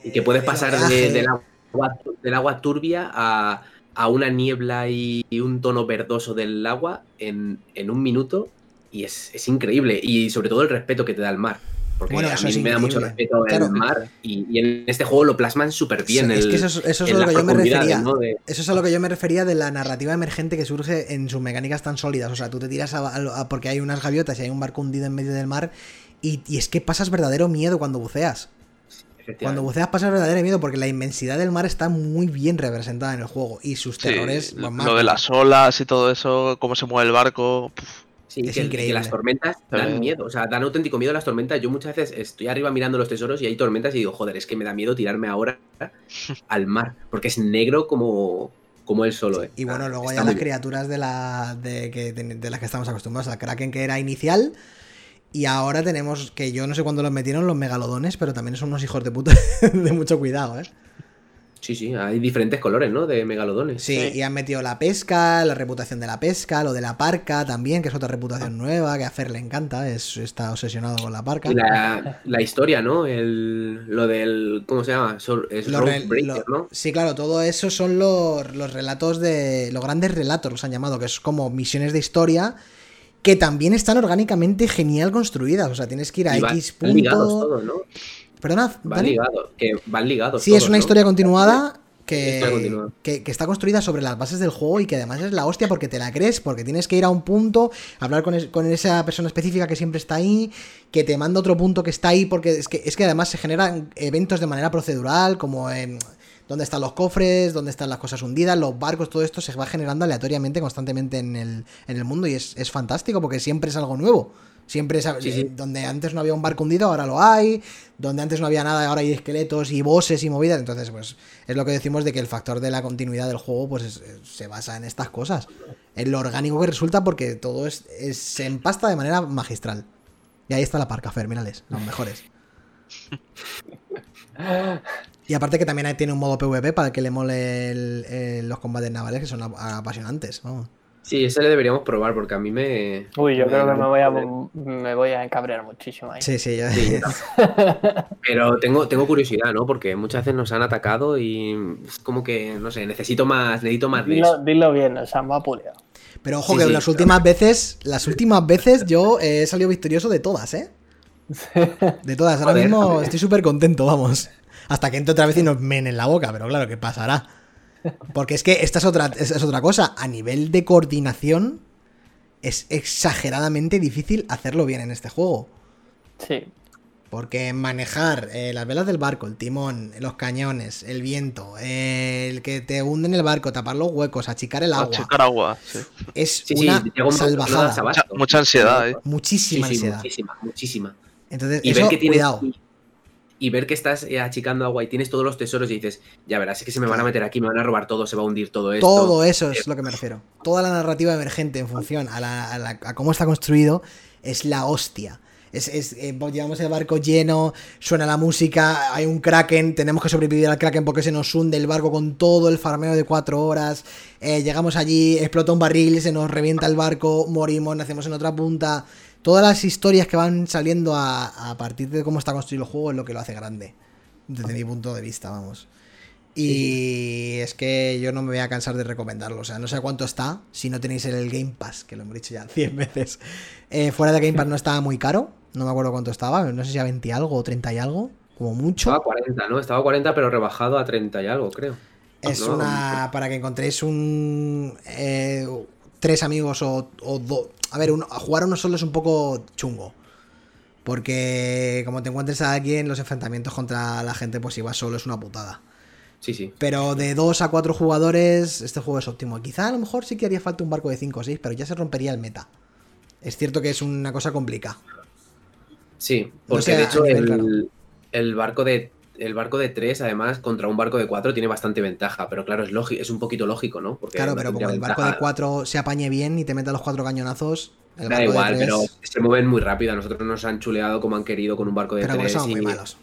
Y que puedes de pasar del, agua, del agua turbia a, a una niebla y, y un tono verdoso del agua en, en un minuto. Y es, es increíble. Y sobre todo el respeto que te da el mar. Porque Bueno, a mí me da mucho respeto Claro. el mar. Y, y en este juego lo plasman súper bien. Sí, es el- que eso es, eso lo que yo me refería. ¿no? De- Eso es a lo que yo me refería de la narrativa emergente que surge en sus mecánicas tan sólidas. O sea, tú te tiras a, a- a- porque hay unas gaviotas y hay un barco hundido en medio del mar. Y, y es que pasas verdadero miedo cuando buceas. Cuando buceas pasas verdadero miedo porque la inmensidad del mar está muy bien representada en el juego. Y sus terrores. pues, lo de las olas y todo eso, cómo se mueve el barco. puf, Sí, Es que, que increíble. las tormentas dan miedo, o sea, dan auténtico miedo las tormentas. Yo muchas veces estoy arriba mirando los tesoros y hay tormentas y digo, joder, es que me da miedo tirarme ahora al mar, porque es negro como, como él solo. ¿eh? Y bueno, luego está ya las bien. criaturas de, la, de, que, de las que estamos acostumbrados. Al Kraken que era inicial. Y ahora tenemos, que yo no sé cuándo los metieron, los megalodones, pero también son unos hijos de puta de mucho cuidado, ¿eh? Sí, sí, hay diferentes colores, ¿no? De megalodones. Sí, Sí. y han metido la pesca, la reputación de la pesca, lo de la parca también, que es otra reputación nueva, que a Fer le encanta, es, está obsesionado con la parca. Y la, la historia, ¿no? El, lo del. ¿Cómo se llama? Sol- Es re- lo- ¿no? Sí, claro, todo eso son los, los relatos de. Los grandes relatos los han llamado, que es como misiones de historia que también están orgánicamente genial construidas. O sea, tienes que ir a Y X van ligados punto. todos, ¿no? Perdona, Van ligados. Que van ligados. Sí, es una ¿no? historia continuada que, que, que está construida sobre las bases del juego y que además es la hostia porque te la crees, porque tienes que ir a un punto, hablar con, es- con esa persona específica que siempre está ahí, que te manda otro punto que está ahí, porque es que, es que además se generan eventos de manera procedural, como en dónde están los cofres, dónde están las cosas hundidas, los barcos, todo esto se va generando aleatoriamente, constantemente en el, en el mundo y es, es fantástico porque siempre es algo nuevo. Siempre es Sí, sí. eh, donde antes no había un barco hundido, ahora lo hay. Donde antes no había nada, ahora hay esqueletos y bosses y movidas. Entonces, pues es lo que decimos de que el factor de la continuidad del juego, pues es- es- se basa en estas cosas. En lo orgánico que resulta porque todo es, es- se empasta de manera magistral. Y ahí está la parca, Fer, mírales, los mejores. Y aparte que también tiene un modo PvP para el que le mole el- el- los combates navales, que son ap- apasionantes. Vamos. Sí, ese le deberíamos probar porque a mí me. Uy, yo creo que me voy a, me- voy a encabrear muchísimo ahí. Sí, sí, Sí, Pero tengo, tengo curiosidad, ¿no? Porque muchas veces nos han atacado y es como que, no sé, necesito más, necesito más de Dilo, eso. dilo bien, o sea, me ha pulido. Pero ojo Sí, que sí, las claro. últimas veces, las últimas veces yo he salido victorioso de todas, ¿eh? De todas. Ahora Joder, mismo joder. estoy súper contento, vamos. Hasta que entre otra vez y nos men en la boca, pero claro, ¿qué pasará? Porque es que esta es otra, es, es otra cosa. A nivel de coordinación, es exageradamente difícil hacerlo bien en este juego. Sí. Porque manejar eh, las velas del barco, el timón, los cañones, el viento, eh, el que te hunden el barco, tapar los huecos, achicar el agua, Achicar agua, sí. es Sí, una salvajada. Mucha, mucha ansiedad, ¿eh? Muchísima Sí, sí, ansiedad. muchísima, muchísima. Entonces, Y eso, ver que tienes. cuidado. Y, ver que estás eh, achicando agua y tienes todos los tesoros y dices, ya verás, es que se me van a meter aquí, me van a robar todo, se va a hundir todo esto. Todo eso es lo que me refiero. Toda la narrativa emergente en función a, la- a la- a cómo está construido es la hostia. Es, es, eh, llevamos el barco lleno, suena la música, hay un kraken, tenemos que sobrevivir al kraken porque se nos hunde el barco con todo el farmeo de cuatro horas. eh, llegamos allí, explota un barril, se nos revienta el barco, morimos, nacemos en otra punta. Todas las historias que van saliendo a, a partir de cómo está construido el juego es lo que lo hace grande. Desde mi punto de vista, vamos. Y es que yo no me voy a cansar de recomendarlo. O sea, no sé cuánto está si no tenéis el Game Pass, que lo hemos dicho ya 100 veces. Eh, fuera de Game Pass no estaba muy caro. No me acuerdo cuánto estaba. No sé si a 20 y algo o 30 y algo. Como mucho. Estaba a 40, ¿no? Estaba a 40, pero rebajado a 30 y algo, creo. Es No, una. Para que encontréis un. eh, tres amigos o, o dos. A ver, uno- a jugar uno solo es un poco chungo. Porque como te encuentres a alguien, en los enfrentamientos contra la gente, pues si vas solo es una putada. Sí, sí. Pero de 2 a 4 jugadores, este juego es óptimo. Quizá a lo mejor sí que haría falta un barco de 5 o 6, pero ya se rompería el meta. Es cierto que es una cosa complicada. Sí, porque sé, de hecho nivel el, el barco de el barco de 3, además, contra un barco de 4 tiene bastante ventaja, pero claro, es lógico, es un poquito lógico, ¿no? Porque Claro, pero como el barco de. 4 se apañe bien y te meta los 4 cañonazos, el Da barco igual, de 3... pero se mueven muy rápido. A nosotros nos han chuleado como han querido con un barco de Pero 3. son y... muy malos.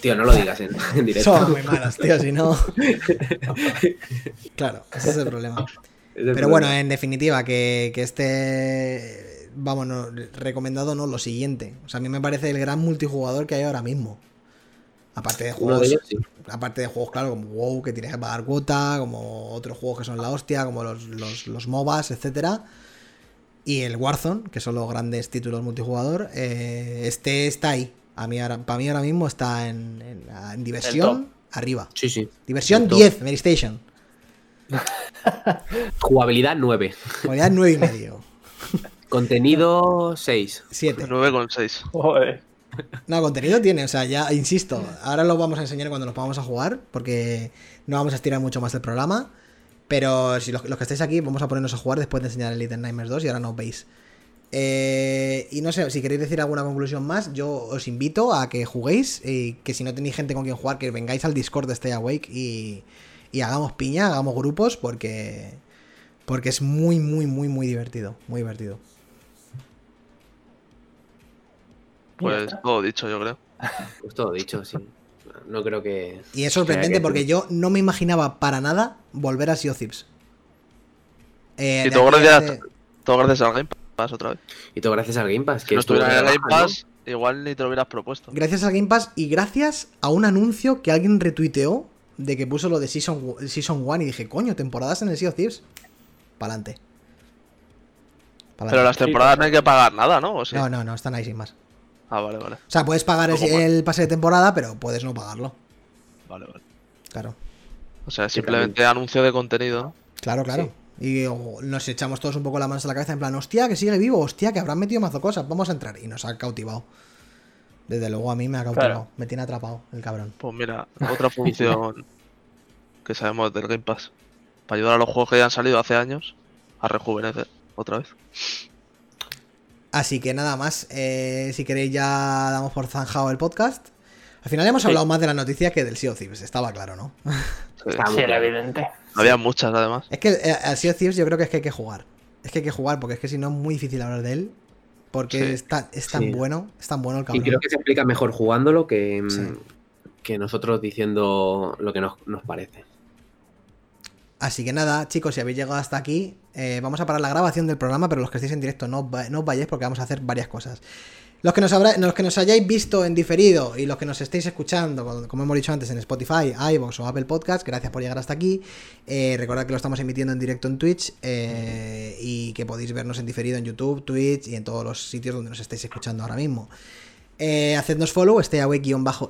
Tío, no lo digas en, en directo. Son muy malos, tío, si no... claro, ese es el problema. Es el Pero problema. bueno, en definitiva, que, que este. Vamos, no, recomendado no, lo siguiente. O sea, a mí me parece el gran multijugador que hay ahora mismo. Aparte de juegos. de ellos, sí. Aparte de juegos, claro, como WoW, que tienes que pagar cuota, como otros juegos que son la hostia, como los, los, los MOBAs, etcétera. Y el Warzone, que son los grandes títulos multijugador. eh, este está ahí. A mí ahora, para mí ahora mismo está en, en- en diversión arriba. Sí, sí. Diversión El top. 10, Medistation. Jugabilidad 9. Calidad 9 y medio. Contenido 6. 7. 9,6. Joder. No, contenido tiene, o sea, ya insisto, ahora lo vamos a enseñar cuando nos vamos a jugar, porque no vamos a estirar mucho más el programa. Pero si los, los que estáis aquí, vamos a ponernos a jugar después de enseñar el Little Nightmares 2 y ahora nos veis. Eh, y no sé, si queréis decir alguna conclusión más, yo os invito a que juguéis y que si no tenéis gente con quien jugar, que vengáis al Discord de Stay Awake y, y hagamos piña, hagamos grupos, porque, porque es muy, muy, muy, muy divertido. Muy divertido. Pues todo dicho, yo creo. Pues todo dicho, sí. No creo que. Y es sorprendente que- porque yo no me imaginaba para nada volver a Sea. Eh, Y todo gracias, hace- todo gracias al Game Pass otra vez. Y todo gracias al Game Pass. Si Que no estuvo estuviera en el Game ¿no? Pass, igual ni te lo hubieras propuesto. Gracias al Game Pass y gracias a un anuncio que alguien retuiteó de que puso lo de Season, Season 1 y dije, coño, temporadas en el Sea of Thieves. Pa'lante. Pa'lante. Pero las temporadas pues, no hay que pagar nada, ¿no? ¿O sí? No, no, no, están ahí sin más. Ah, vale, vale. O sea, puedes pagar el, pase de temporada, pero puedes no pagarlo. Vale, vale. Claro. O sea, Sí, simplemente anuncio de contenido, ¿no? Claro, claro. Y nos echamos todos un poco las manos a la cabeza en plan, hostia, que sigue vivo, hostia, que habrán metido mazo cosas, vamos a entrar. Y nos ha cautivado. Desde luego a mí me ha cautivado. Claro. Me tiene atrapado el cabrón. Pues mira, otra función que sabemos del Game Pass. Para ayudar a los juegos que ya han salido hace años a rejuvenecer otra vez. Así que nada más, eh, si queréis ya damos por zanjado el podcast. Al final hemos Sí. hablado más de la noticia que del Sea of Thieves, estaba claro, ¿no? Sí. Era evidente. Había muchas además. Es que eh, al Sea of Thieves yo creo que es que hay que jugar. Es que hay que jugar porque es que si no es muy difícil hablar de él. Porque Sí. es, tan, es tan Sí. bueno, es tan bueno el Y cabrón. creo que se explica mejor jugándolo que, mm, Sí. que nosotros diciendo lo que nos, nos parece. Así que nada, chicos, si habéis llegado hasta aquí, eh, vamos a parar la grabación del programa, pero los que estéis en directo no, no os vayáis porque vamos a hacer varias cosas. Los que, nos los que nos hayáis visto en diferido y los que nos estéis escuchando, como- hemos dicho antes, en Spotify, iVoox o Apple Podcast, gracias por llegar hasta aquí. Eh, recordad que lo estamos emitiendo en directo en Twitch eh, y que podéis vernos en diferido en YouTube, Twitch y en todos los sitios donde nos estéis escuchando ahora mismo. Eh, hacednos follow, este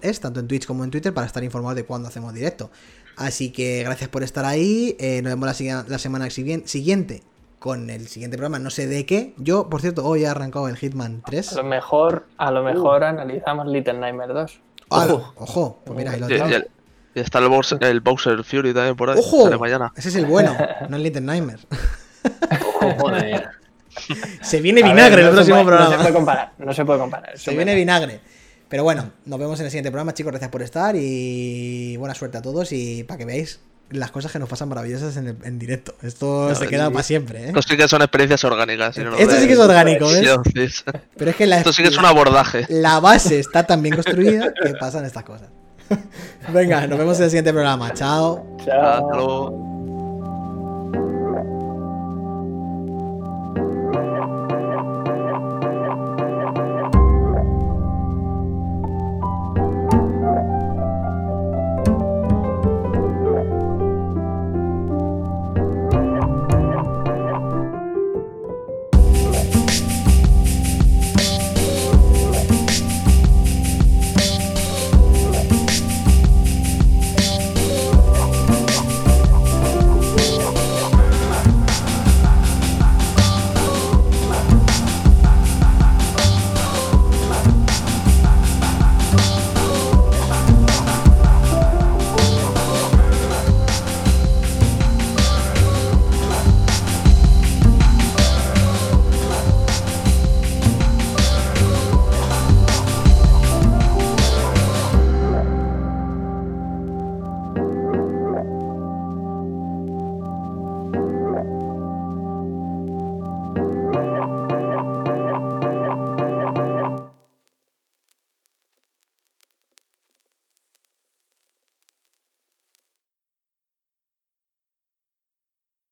es tanto en Twitch como en Twitter, para estar informados de cuándo hacemos directo. Así que gracias por estar ahí. eh, nos vemos la, semana sigui- siguiente con el siguiente programa, no sé de qué. Yo, por cierto, hoy he arrancado el Hitman 3. A lo mejor, a lo mejor analizamos Little Nightmare 2. Ah, Ojo. ojo, pues mira, ahí lo y está el Bowser, el Bowser Fury también por ahí. ¡Ojo! Sale mañana. Ese es el bueno, no el Little Nightmare. Joder. Se viene ver, vinagre no el próximo puede- No se programa. puede comparar, no se puede comparar. Se viene vinagre. Pero bueno, nos vemos en el siguiente programa, chicos. Gracias por estar y buena suerte a todos. Y para que veáis las cosas que nos pasan maravillosas en, el- en directo. Esto No, se queda para siempre, ¿eh? Esto sí que son experiencias orgánicas. si no lo Esto sí que es orgánico, ¿ves? Pero es que la, Esto sí que es un abordaje. la base está tan bien construida que pasan estas cosas. Venga, nos vemos en el siguiente programa. Chao. Chao. Hasta luego.